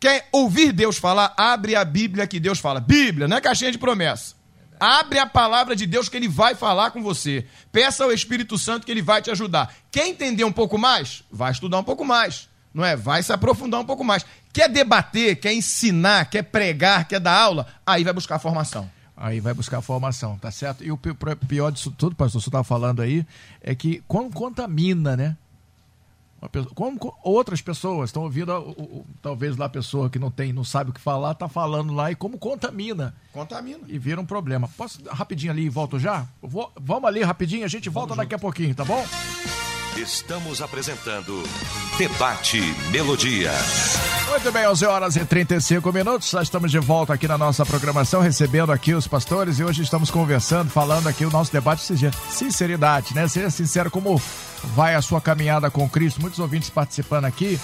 quer ouvir Deus falar, abre a Bíblia que Deus fala. Bíblia, não é caixinha de promessa. Abre a palavra de Deus que ele vai falar com você. Peça ao Espírito Santo que ele vai te ajudar. Quer entender um pouco mais? Vai estudar um pouco mais. Não é? Vai se aprofundar um pouco mais. Quer debater, quer ensinar, quer pregar, quer dar aula? Aí vai buscar formação. Aí vai buscar formação, tá certo? E o pior disso tudo, pastor, você estava falando aí, é que como contamina, né? Uma pessoa- como co- outras pessoas estão ouvindo, o- o- talvez lá a pessoa que não tem, não sabe o que falar, tá falando lá e como contamina. Contamina. E vira um problema. Posso rapidinho ali e volto já? Vou- vamos ali rapidinho, a gente volta daqui a pouquinho, tá bom? Estamos apresentando Debate Melodia. Muito bem, 11 horas e 35 minutos. Já estamos de volta aqui na nossa programação, recebendo aqui os pastores e hoje estamos conversando, falando aqui o nosso debate seja sinceridade, né? Seja sincero como vai a sua caminhada com Cristo. Muitos ouvintes participando aqui,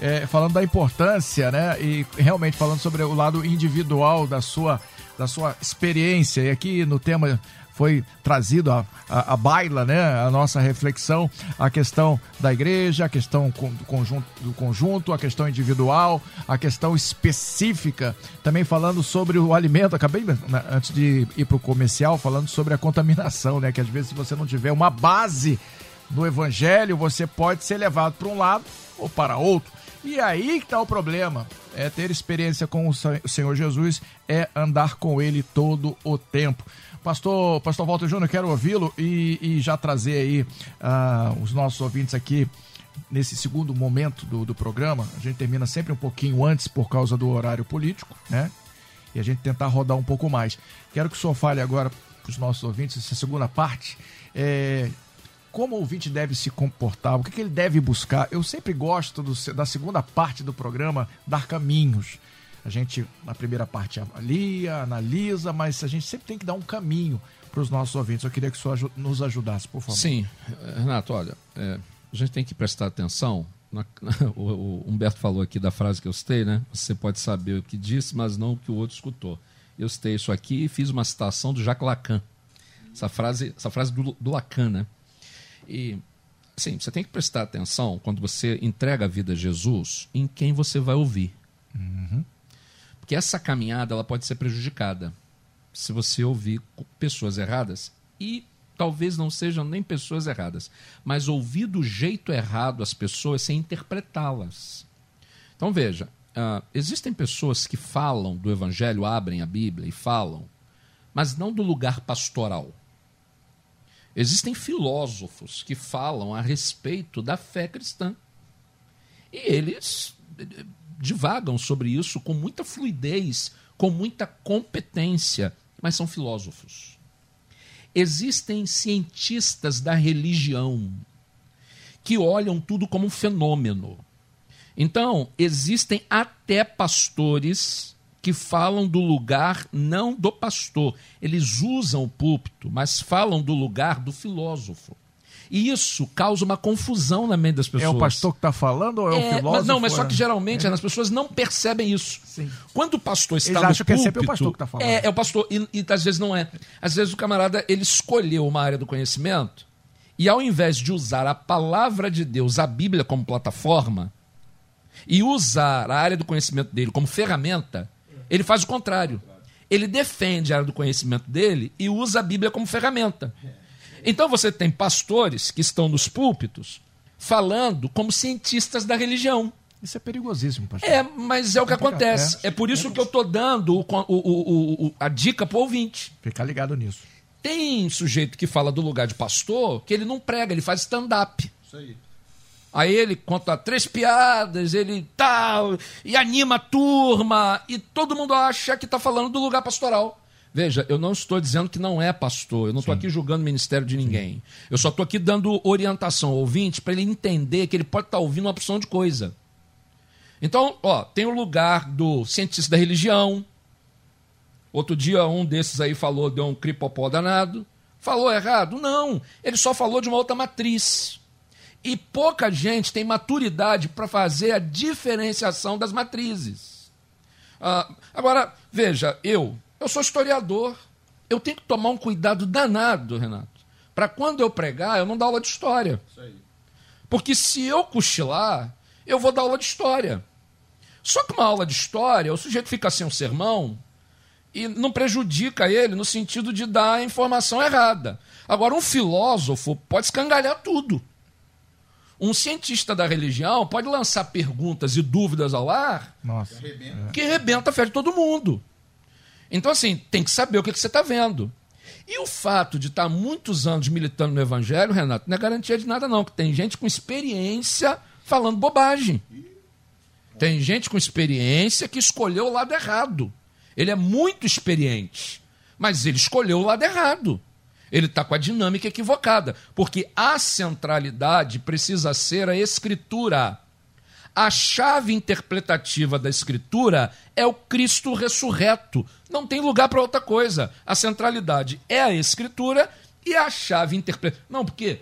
é, falando da importância, né? E realmente falando sobre o lado individual da sua, da sua experiência. E aqui no tema foi trazido a, a, a baila, né? A nossa reflexão, a questão da igreja, a questão do conjunto, do conjunto, a questão individual, a questão específica. Também falando sobre o alimento. Acabei, né, antes de ir para o comercial, falando sobre a contaminação, né? Que às vezes, se você não tiver uma base no evangelho, você pode ser levado para um lado ou para outro. E aí que está o problema. É ter experiência com o Senhor Jesus, é andar com Ele todo o tempo. Pastor, Pastor Walter Júnior, quero ouvi-lo e, e já trazer aí ah, os nossos ouvintes aqui nesse segundo momento do, do programa. A gente termina sempre um pouquinho antes por causa do horário político, né? E a gente tentar rodar um pouco mais. Quero que o senhor fale agora para os nossos ouvintes, essa segunda parte. É, como o ouvinte deve se comportar, o que, que ele deve buscar. Eu sempre gosto do- da segunda parte do programa dar caminhos. A gente, na primeira parte, avalia, analisa, mas a gente sempre tem que dar um caminho para os nossos ouvintes. Eu queria que o senhor nos ajudasse, por favor. Sim, eh, Renato, olha, é, a gente tem que prestar atenção. na- o, o Humberto falou aqui da frase que eu citei, né? Você pode saber o que disse, mas não o que o outro escutou. Eu citei isso aqui e fiz uma citação do Jacques Lacan. Essa frase, essa frase do, do Lacan, né? E, assim, você tem que prestar atenção quando você entrega a vida a Jesus em quem você vai ouvir. Porque essa caminhada ela pode ser prejudicada se você ouvir pessoas erradas. E talvez não sejam nem pessoas erradas, mas ouvir do jeito errado as pessoas sem interpretá-las. Então veja, uh, existem pessoas que falam do Evangelho, abrem a Bíblia e falam, mas não do lugar pastoral. Existem filósofos que falam a respeito da fé cristã. E eles eh, divagam sobre isso com muita fluidez, com muita competência, mas são filósofos. Existem cientistas da religião que olham tudo como um fenômeno. Então, existem até pastores que falam do lugar não do pastor. Eles usam o púlpito, mas falam do lugar do filósofo. E isso causa uma confusão na mente das pessoas. É o pastor que está falando ou é, é o filósofo? Mas não, mas só que geralmente é. as pessoas não percebem isso. Sim. Quando o pastor está Eles no acham púlpito... que é sempre o pastor que está falando. É, é o pastor, e, e às vezes não é. Às vezes o camarada, ele escolheu uma área do conhecimento e ao invés de usar a palavra de Deus, a Bíblia como plataforma, e usar a área do conhecimento dele como ferramenta, ele faz o contrário. Ele defende a área do conhecimento dele e usa a Bíblia como ferramenta. Então você tem pastores que estão nos púlpitos falando como cientistas da religião. Isso é perigosíssimo, pastor. É, mas é o que acontece. É, é por isso que eu estou dando o, o, o, a dica para o ouvinte. Ficar ligado nisso. Tem sujeito que fala do lugar de pastor que ele não prega, ele faz stand-up. Isso aí. Aí ele conta três piadas, ele tal, e anima a turma, e todo mundo acha que está falando do lugar pastoral. Veja, eu não estou dizendo que não é pastor, eu não estou aqui julgando o ministério de ninguém. Sim. Eu só estou aqui dando orientação ao ouvinte para ele entender que ele pode estar tá ouvindo uma opção de coisa. Então, ó, tem o lugar do cientista da religião. Outro dia um desses aí falou, deu um cripopó danado. Falou errado? Não, ele só falou de uma outra matriz. E pouca gente tem maturidade para fazer a diferenciação das matrizes. Ah, agora, veja, eu eu sou historiador. Eu tenho que tomar um cuidado danado, Renato, para quando eu pregar, eu não dar aula de história. Porque se eu cochilar, eu vou dar aula de história. Só que uma aula de história, o sujeito fica sem um sermão e não prejudica ele no sentido de dar a informação errada. Agora, um filósofo pode escangalhar tudo. Um cientista da religião pode lançar perguntas e dúvidas ao ar Nossa. que arrebenta a fé de todo mundo. Então, assim, tem que saber o que, que você está vendo. E o fato de estar tá muitos anos militando no Evangelho, Renato, não é garantia de nada, não. Que tem gente com experiência falando bobagem. Tem gente com experiência que escolheu o lado errado. Ele é muito experiente, mas ele escolheu o lado errado. Ele está com a dinâmica equivocada, porque a centralidade precisa ser a escritura. A chave interpretativa da Escritura é o Cristo ressurreto. Não tem lugar para outra coisa. A centralidade é a Escritura e a chave interpretativa. Não, porque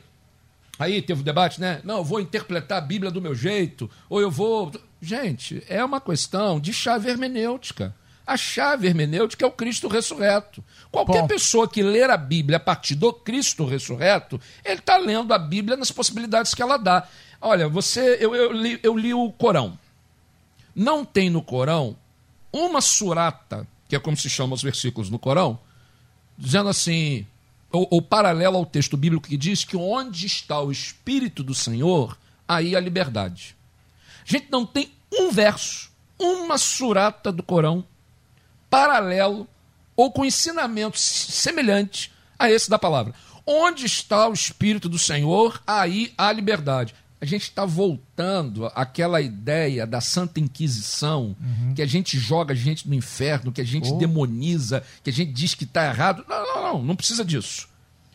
aí teve o um debate, né? Não, eu vou interpretar a Bíblia do meu jeito, ou eu vou. Gente, é uma questão de chave hermenêutica. A chave hermenêutica é o Cristo ressurreto. Qualquer Bom. pessoa que ler a Bíblia a partir do Cristo ressurreto, ele está lendo a Bíblia nas possibilidades que ela dá. Olha, você, eu, eu, li, eu li o Corão. Não tem no Corão uma surata, que é como se chama os versículos no Corão, dizendo assim, ou, ou paralelo ao texto bíblico que diz que onde está o Espírito do Senhor, aí a liberdade. A gente não tem um verso, uma surata do Corão paralelo ou com ensinamento semelhante a esse da palavra. Onde está o Espírito do Senhor, aí há liberdade a gente está voltando àquela ideia da Santa Inquisição, uhum. que a gente joga gente no inferno, que a gente oh. demoniza, que a gente diz que está errado. Não, não, não, não precisa disso.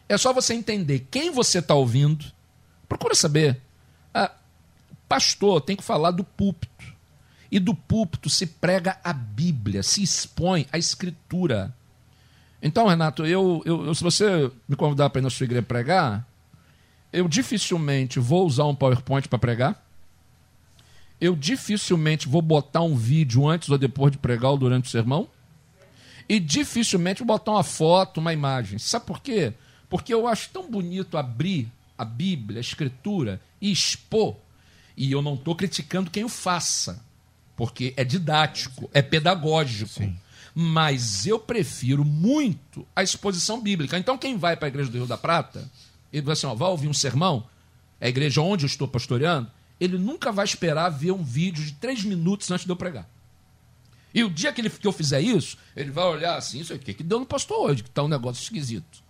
É só você entender quem você está ouvindo. Procura saber. Ah, pastor tem que falar do púlpito. E do púlpito se prega a Bíblia, se expõe a Escritura. Então, Renato, eu, eu, se você me convidar para ir na sua igreja pregar, eu dificilmente vou usar um PowerPoint para pregar. Eu dificilmente vou botar um vídeo antes ou depois de pregar ou durante o sermão. E dificilmente vou botar uma foto, uma imagem. Sabe por quê? Porque eu acho tão bonito abrir a Bíblia, a Escritura e expor. E eu não estou criticando quem o faça, porque é didático, é pedagógico. Sim. Mas eu prefiro muito a exposição bíblica. Então, quem vai para a igreja do Rio da Prata, ele vai assim: ó, vai ouvir um sermão, é a igreja onde eu estou pastoreando, ele nunca vai esperar ver um vídeo de três minutos antes de eu pregar. E o dia que, ele, que eu fizer isso, ele vai olhar assim: isso aqui que deu no pastor hoje, que está um negócio esquisito.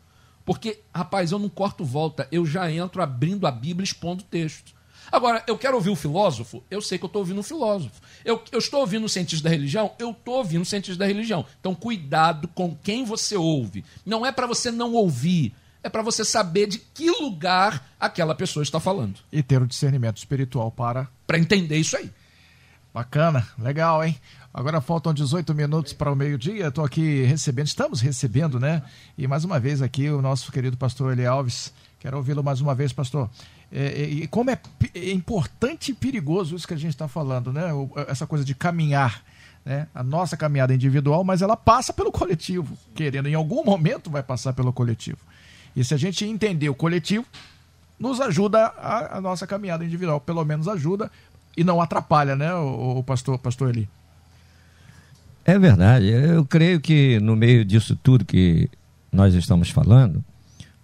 Porque, rapaz, eu não corto volta, eu já entro abrindo a Bíblia expondo o texto. Agora, eu quero ouvir o filósofo, eu sei que eu estou ouvindo um filósofo. Eu, eu estou ouvindo um cientista da religião, eu estou ouvindo um cientista da religião. Então, cuidado com quem você ouve. Não é para você não ouvir, é para você saber de que lugar aquela pessoa está falando. E ter o discernimento espiritual para. Para entender isso aí. Bacana, legal, hein? Agora faltam 18 minutos para o meio-dia. Estou aqui recebendo, estamos recebendo, né? E mais uma vez aqui o nosso querido pastor Eli Alves. Quero ouvi-lo mais uma vez, pastor. É, e como é, é, importante e perigoso isso que a gente está falando, né? Essa coisa de caminhar. Né? A nossa caminhada individual, mas ela passa pelo coletivo. Querendo, em algum momento vai passar pelo coletivo. E se a gente entender o coletivo, nos ajuda a, a nossa caminhada individual. Pelo menos ajuda e não atrapalha, né, o, o pastor, pastor Eli? É verdade. Eu creio que no meio disso tudo que nós estamos falando,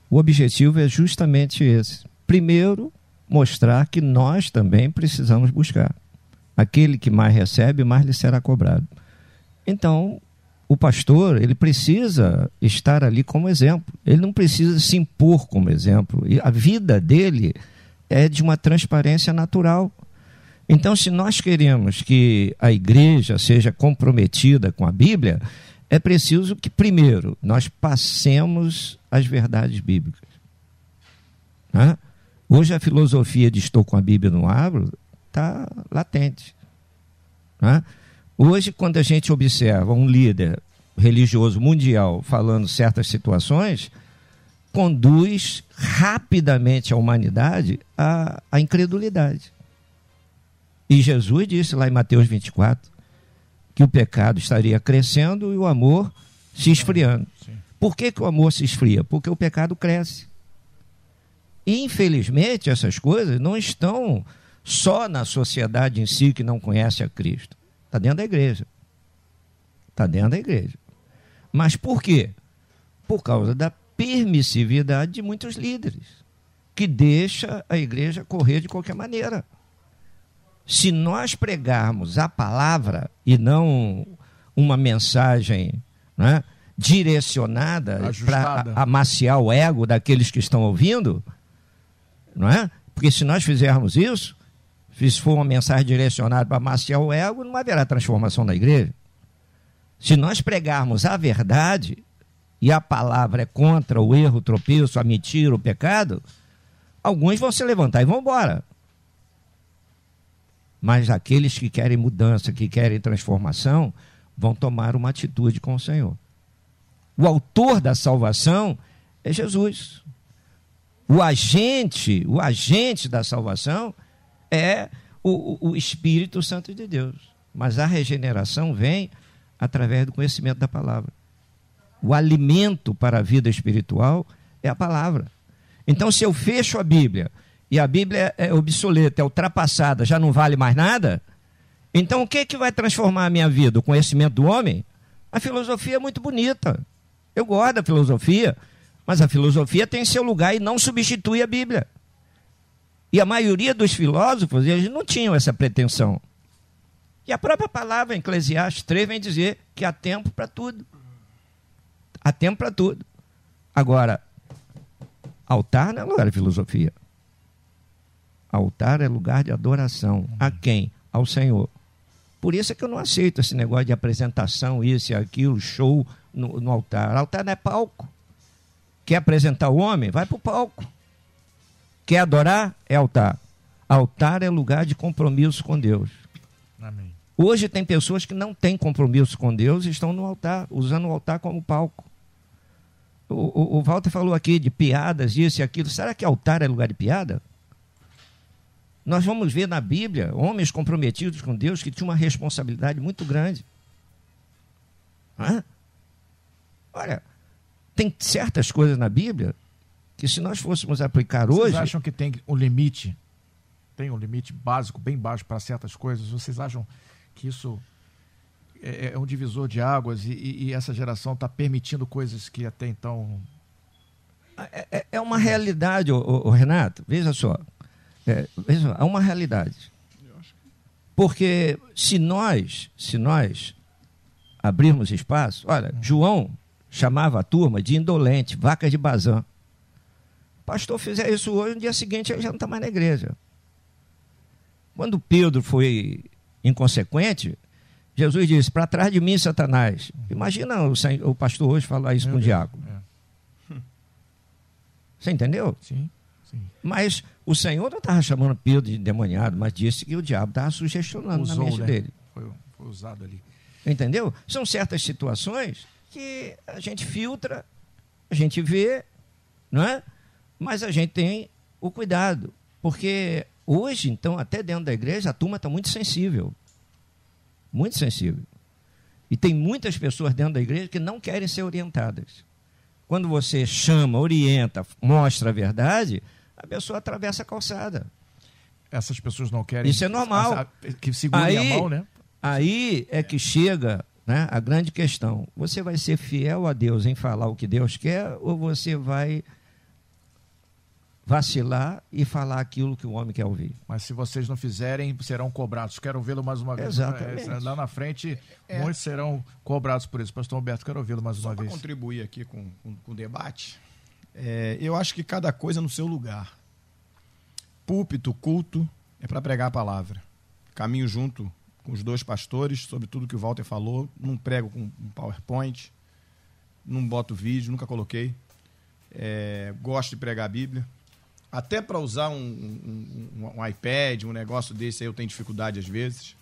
o objetivo é justamente esse. Primeiro, mostrar que nós também precisamos buscar. Aquele que mais recebe, mais lhe será cobrado. Então, o pastor, ele precisa estar ali como exemplo. Ele não precisa se impor como exemplo. E a vida dele é de uma transparência natural. Então, se nós queremos que a igreja seja comprometida com a Bíblia, é preciso que, primeiro, nós passemos as verdades bíblicas. Né? Hoje, a filosofia de estou com a Bíblia no abro está latente. Né? Hoje, quando a gente observa um líder religioso mundial falando certas situações, conduz rapidamente a humanidade à, à incredulidade. E Jesus disse lá em Mateus 24 que o pecado estaria crescendo e o amor se esfriando. Por que, que o amor se esfria? Porque o pecado cresce. E, infelizmente, essas coisas não estão só na sociedade em si que não conhece a Cristo. Está dentro da igreja. Está dentro da igreja. Mas por quê? Por causa da permissividade de muitos líderes, que deixa a igreja correr de qualquer maneira se nós pregarmos a palavra e não uma mensagem né, direcionada para amaciar o ego daqueles que estão ouvindo, não é? Porque se nós fizermos isso, se for uma mensagem direcionada para amaciar o ego, não haverá transformação da igreja. Se nós pregarmos a verdade e a palavra é contra o erro, o tropeço, a mentira, o pecado, alguns vão se levantar e vão embora. Mas aqueles que querem mudança, que querem transformação, vão tomar uma atitude com o Senhor. O autor da salvação é Jesus. O agente, o agente da salvação é o, o Espírito Santo de Deus. Mas a regeneração vem através do conhecimento da palavra. O alimento para a vida espiritual é a palavra. Então, se eu fecho a Bíblia e a Bíblia é obsoleta, é ultrapassada, já não vale mais nada, então o que, é que vai transformar a minha vida? O conhecimento do homem? A filosofia é muito bonita. Eu gosto da filosofia, mas a filosofia tem seu lugar e não substitui a Bíblia. E a maioria dos filósofos, eles não tinham essa pretensão. E a própria palavra em Eclesiastes 3 vem dizer que há tempo para tudo. Há tempo para tudo. Agora, altar não é lugar de filosofia. Altar é lugar de adoração. A quem? Ao Senhor. Por isso é que eu não aceito esse negócio de apresentação, isso e aquilo, show no, no altar. Altar não é palco. Quer apresentar o homem? Vai para o palco. Quer adorar? É altar. Altar é lugar de compromisso com Deus. Amém. Hoje tem pessoas que não têm compromisso com Deus e estão no altar, usando o altar como palco. O, o, o Walter falou aqui de piadas, isso e aquilo. Será que altar é lugar de piada? Nós vamos ver na Bíblia homens comprometidos com Deus que tinham uma responsabilidade muito grande. Hã? Olha, tem certas coisas na Bíblia que se nós fôssemos aplicar Vocês hoje. Vocês acham que tem um limite? Tem um limite básico, bem baixo para certas coisas? Vocês acham que isso é, é um divisor de águas e, e essa geração está permitindo coisas que até então. É, é, é uma realidade, o, Renato, veja só. É, veja só, é uma realidade. Porque se nós, se nós abrirmos espaço, olha, João chamava a turma de indolente, vaca de bazã. O pastor fizer isso hoje, no dia seguinte ele já não está mais na igreja. Quando Pedro foi inconsequente, Jesus disse: Para trás de mim, Satanás. Imagina o, o pastor hoje falar isso Meu com Deus. o diabo. É. Você entendeu? Sim, sim. Mas o Senhor não estava chamando Pedro de demoniado, mas disse que o diabo estava sugestionando Usou, na mente né? dele. Foi, foi usado ali. Entendeu? São certas situações que a gente filtra, a gente vê, não é? Mas a gente tem o cuidado. Porque hoje, então, até dentro da igreja, a turma está muito sensível. Muito sensível. E tem muitas pessoas dentro da igreja que não querem ser orientadas. Quando você chama, orienta, mostra a verdade, a pessoa atravessa a calçada. Essas pessoas não querem. Isso é normal. Que segurem aí, a mão, né? Aí é que chega né, a grande questão. Você vai ser fiel a Deus em falar o que Deus quer ou você vai vacilar e falar aquilo que o homem quer ouvir. Mas se vocês não fizerem, serão cobrados. Quero ouvi-lo mais uma vez. Exatamente. É, lá na frente, é. muitos serão cobrados por isso. Pastor Humberto, quero ouvi-lo mais Só uma vez. contribuir aqui com, com, com o debate. É, eu acho que cada coisa no seu lugar. Púlpito, culto, é para pregar a palavra. Caminho junto com os dois pastores sobre tudo que o Walter falou. Não prego com um PowerPoint, não boto vídeo, nunca coloquei. É, gosto de pregar a Bíblia até para usar um, um, um, iPad, um negócio desse aí eu tenho dificuldade às vezes.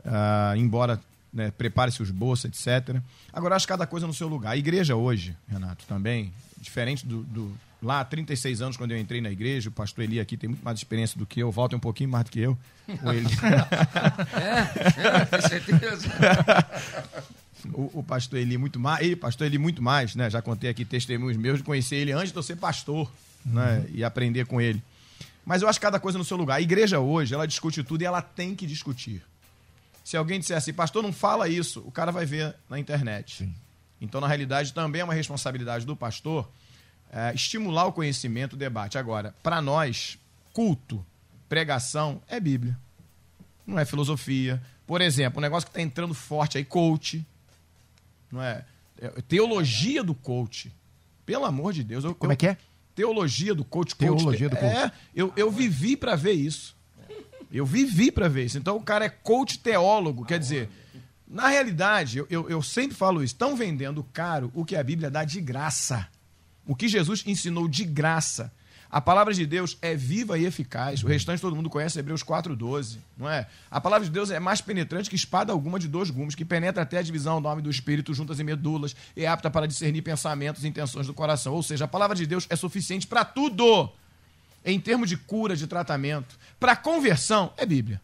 Uh, embora né, prepare seus bolsos, etc. Agora, acho cada coisa no seu lugar. A igreja hoje, Renato, também, diferente do, do, lá há 36 anos, quando eu entrei na igreja, o pastor Eli aqui tem muito mais experiência do que eu, volta um pouquinho mais do que eu. Ele... é, é, com certeza. o, o, pastor Eli muito mais, ele, pastor Eli muito mais, né? Já contei aqui testemunhos meus de conhecer ele antes de eu ser pastor né? e aprender com ele. Mas eu acho cada coisa no seu lugar. A igreja hoje, ela discute tudo e ela tem que discutir. Se alguém disser assim, pastor, não fala isso, o cara vai ver na internet. Sim. Então, na realidade, também é uma responsabilidade do pastor é, estimular o conhecimento, o debate. Agora, para nós, culto, pregação é Bíblia. Não é filosofia. Por exemplo, um negócio que está entrando forte aí, coach. Não é? é? Teologia do coach. Pelo amor de Deus. Eu, Como é que é? teologia do coach. Teologia coach, do coach. É, eu, eu vivi para ver isso. Eu vivi para ver isso. Então o cara é coach teólogo, quer dizer, na realidade, eu, eu, eu sempre falo isso, estão vendendo caro o que a Bíblia dá de graça. O que Jesus ensinou de graça. A palavra de Deus é viva e eficaz. O restante todo mundo conhece Hebreus 4:12, não é? A palavra de Deus é mais penetrante que espada alguma de dois gumes, que penetra até a divisão do nome do espírito juntas e medulas, e é apta para discernir pensamentos e intenções do coração. Ou seja, a palavra de Deus é suficiente para tudo. Em termos de cura, de tratamento, para conversão é Bíblia.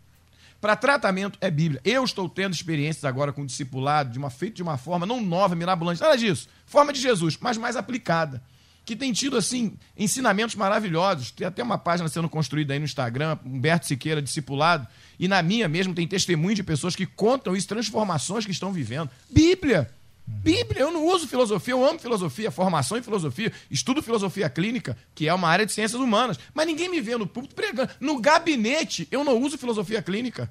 Para tratamento é Bíblia. Eu estou tendo experiências agora com o discipulado, de uma feita de uma forma não nova, mirabolante, nada disso. Forma de Jesus, mas mais aplicada que tem tido, assim, ensinamentos maravilhosos. Tem até uma página sendo construída aí no Instagram, Humberto Siqueira, discipulado, e na minha mesmo tem testemunho de pessoas que contam isso, transformações que estão vivendo. Bíblia! Bíblia, eu não uso filosofia, eu amo filosofia, formação em filosofia, estudo filosofia clínica, que é uma área de ciências humanas, mas ninguém me vê no púlpito pregando. No gabinete, eu não uso filosofia clínica.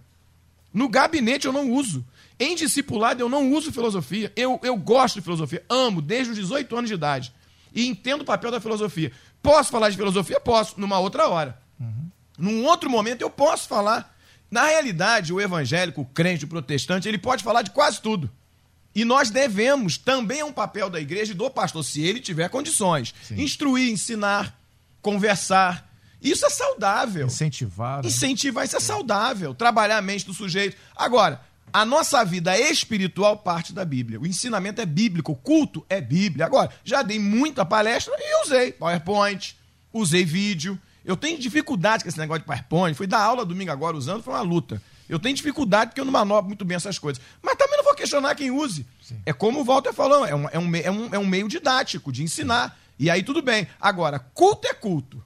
No gabinete, eu não uso. Em discipulado, eu não uso filosofia. Eu, eu gosto de filosofia, amo, desde os 18 anos de idade e entendo o papel da filosofia. Posso falar de filosofia? Posso, numa outra hora. Uhum. Num outro momento eu posso falar. Na realidade, o evangélico, o crente, o protestante, ele pode falar de quase tudo. E nós devemos, também é um papel da igreja e do pastor, se ele tiver condições, Sim. instruir, ensinar, conversar. Isso é saudável. Incentivar. Né? Incentivar, isso é saudável. Trabalhar a mente do sujeito. Agora, a nossa vida espiritual parte da Bíblia. O ensinamento é bíblico, o culto é Bíblia. Agora, já dei muita palestra e usei PowerPoint, usei vídeo. Eu tenho dificuldade com esse negócio de PowerPoint. Fui dar aula domingo agora usando, foi uma luta. Eu tenho dificuldade porque eu não manobro muito bem essas coisas. Mas também não vou questionar quem use. Sim. É como o Walter falou, é um, é, um, é, um, é um meio didático de ensinar. E aí tudo bem. Agora, culto é culto.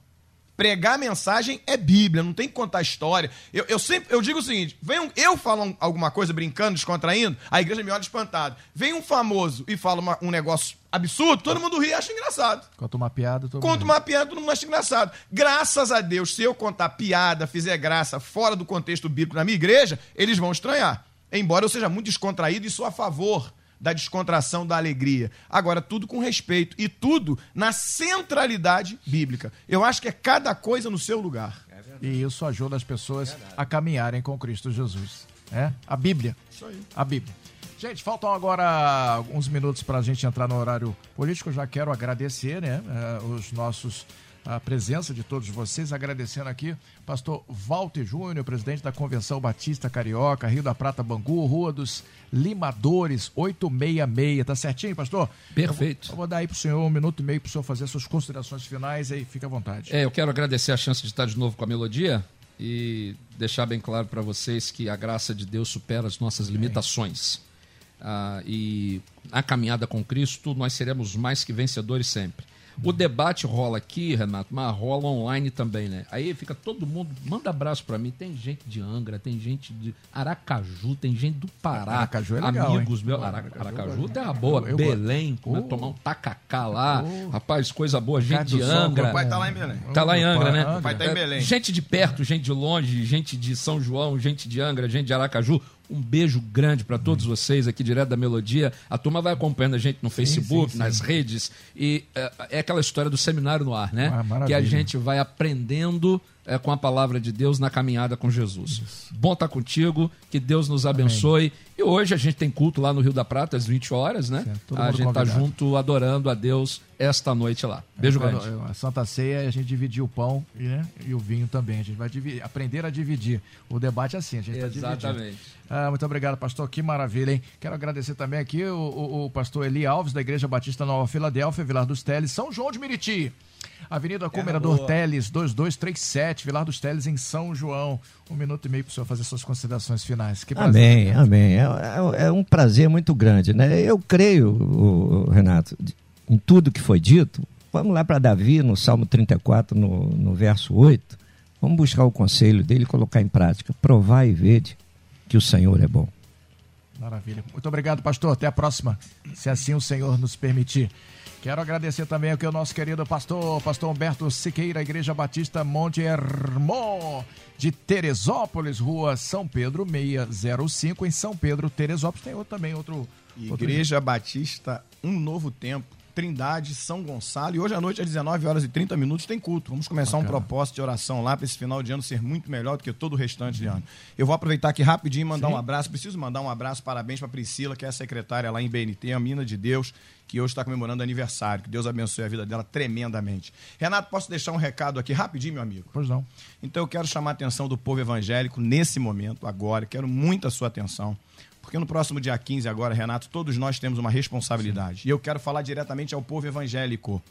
Pregar mensagem é Bíblia, não tem que contar história. Eu, eu sempre eu digo o seguinte: vem um, eu falo alguma coisa brincando, descontraindo, a igreja me olha espantado. Vem um famoso e fala uma, um negócio absurdo, todo mundo ri e acha engraçado. Conta uma piada, todo Conta uma piada, todo mundo acha engraçado. Graças a Deus, se eu contar piada, fizer graça fora do contexto bíblico na minha igreja, eles vão estranhar. Embora eu seja muito descontraído e sou a favor da descontração, da alegria. Agora, tudo com respeito e tudo na centralidade bíblica. Eu acho que é cada coisa no seu lugar. É e isso ajuda as pessoas a caminharem com Cristo Jesus. É? A Bíblia. Isso aí. A Bíblia. Gente, faltam agora alguns minutos para a gente entrar no horário político. Eu já quero agradecer né, uh, os nossos a presença de todos vocês, agradecendo aqui pastor Walter Júnior, presidente da Convenção Batista Carioca, Rio da Prata, Bangu, Rua dos Limadores, 866. Tá certinho, pastor? Perfeito. Eu vou, eu vou dar aí pro senhor um minuto e meio pro senhor fazer suas considerações finais aí, fica à vontade. É, eu quero agradecer a chance de estar de novo com a melodia e deixar bem claro para vocês que a graça de Deus supera as nossas limitações. Ah, e na caminhada com Cristo, nós seremos mais que vencedores sempre. O debate rola aqui, Renato, mas rola online também, né? Aí fica todo mundo, manda abraço para mim. Tem gente de Angra, tem gente de Aracaju, tem gente do Pará. Aracaju é legal, Amigos meus. Aracaju, Aracaju tem uma boa. Eu, eu Belém, oh. tomar um tacacá lá. Oh. Rapaz, coisa boa. Gente de Angra. Meu pai tá lá em Belém. Tá lá em Angra, né? Meu pai tá em Belém. Gente de perto, gente de longe, gente de São João, gente de Angra, gente de Aracaju. Um beijo grande para todos vocês aqui direto da Melodia. A turma vai acompanhando a gente no Facebook, sim, sim, nas redes. E é, é, aquela história do seminário no ar, né? Ah, que a gente vai aprendendo é, com a palavra de Deus na caminhada com Jesus. Isso. Bom estar tá contigo, que Deus nos abençoe. Amém. E hoje a gente tem culto lá no Rio da Prata, às 20 horas, né? a gente está junto adorando a Deus esta noite lá. Beijo é, grande. A Santa Ceia, a gente dividiu o pão e, né, e o vinho também. A gente vai dividir, aprender a dividir. O debate é assim, a gente está Exatamente. Ah, muito obrigado, pastor. Que maravilha, hein? Quero agradecer também aqui o, o, o pastor Eli Alves, da Igreja Batista Nova Filadélfia, Vilar dos Teles, São João de Meriti. Avenida Comerador é Teles, 2237, Vilar dos Teles, em São João. Um minuto e meio para o senhor fazer suas considerações finais. Que prazer, amém, Renato. amém. É, é, é, um prazer muito grande, né? Eu creio, o, Renato, em tudo que foi dito. Vamos lá para Davi, no Salmo 34, no, no verso 8. Vamos buscar o conselho dele e colocar em prática. Provar e vede que o Senhor é bom. Maravilha. Muito obrigado, pastor. Até a próxima, se assim o Senhor nos permitir. Quero agradecer também aqui o nosso querido pastor, pastor Humberto Siqueira, Igreja Batista Monte Hermon, de Teresópolis, rua São Pedro 605, em São Pedro, Teresópolis. Tem outro, também outro. Igreja outro... Batista Um Novo Tempo, Trindade, São Gonçalo. E hoje à noite, às 19 horas e 30 minutos, tem culto. Vamos começar Bacana. um propósito de oração lá para esse final de ano ser muito melhor do que todo o restante de ano. Eu vou aproveitar aqui rapidinho e mandar Sim. um abraço. Preciso mandar um abraço, parabéns para Priscila, que é a secretária lá em BNT, a mina de Deus, que hoje está comemorando aniversário. Que Deus abençoe a vida dela tremendamente. Renato, posso deixar um recado aqui rapidinho, meu amigo? Pois não. Então eu quero chamar a atenção do povo evangélico nesse momento, agora. Quero muito a sua atenção. Porque no próximo dia 15 agora, Renato, todos nós temos uma responsabilidade. Sim. E eu quero falar diretamente ao povo evangélico.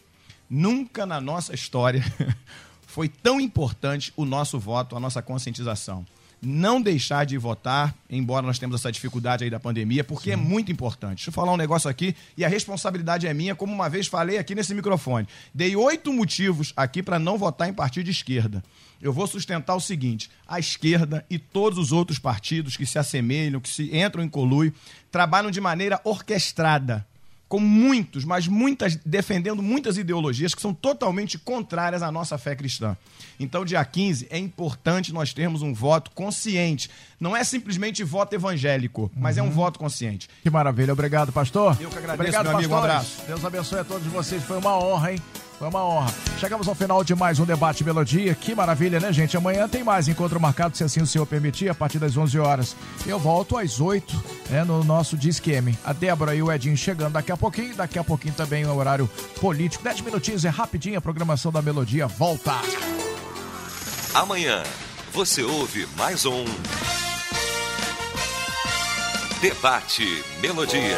Nunca na nossa história foi tão importante o nosso voto, a nossa conscientização. Não deixar de votar, embora nós temos essa dificuldade aí da pandemia, porque é Sim. é muito importante. Deixa eu falar um negócio aqui, e a responsabilidade é minha, como uma vez falei aqui nesse microfone. Dei oito motivos aqui para não votar em partido de esquerda eu vou sustentar o seguinte: a esquerda e todos os outros partidos que se assemelham, que se entram em colui, trabalham de maneira orquestrada com muitos, mas muitas, defendendo muitas ideologias que são totalmente contrárias à nossa fé cristã. Então, dia 15, é importante nós termos um voto consciente. Não é simplesmente voto evangélico, mas uhum. é um uhum. voto consciente. Que maravilha. Obrigado, pastor. Eu que agradeço, Obrigado, meu amigo. Um abraço. Deus abençoe a todos vocês. Foi uma honra, hein? Foi uma honra. Chegamos ao final de mais um debate Melodia. Que maravilha, né, gente? Amanhã tem mais encontro marcado, se assim o senhor permitir, a partir das 11 horas. Eu volto às 8, né, no nosso Disqueme. A Débora e o Edinho chegando daqui a pouquinho. Daqui a pouquinho também o horário político. 10 minutinhos é rapidinho a programação da Melodia. Volta. Amanhã você ouve mais um Debate Melodia.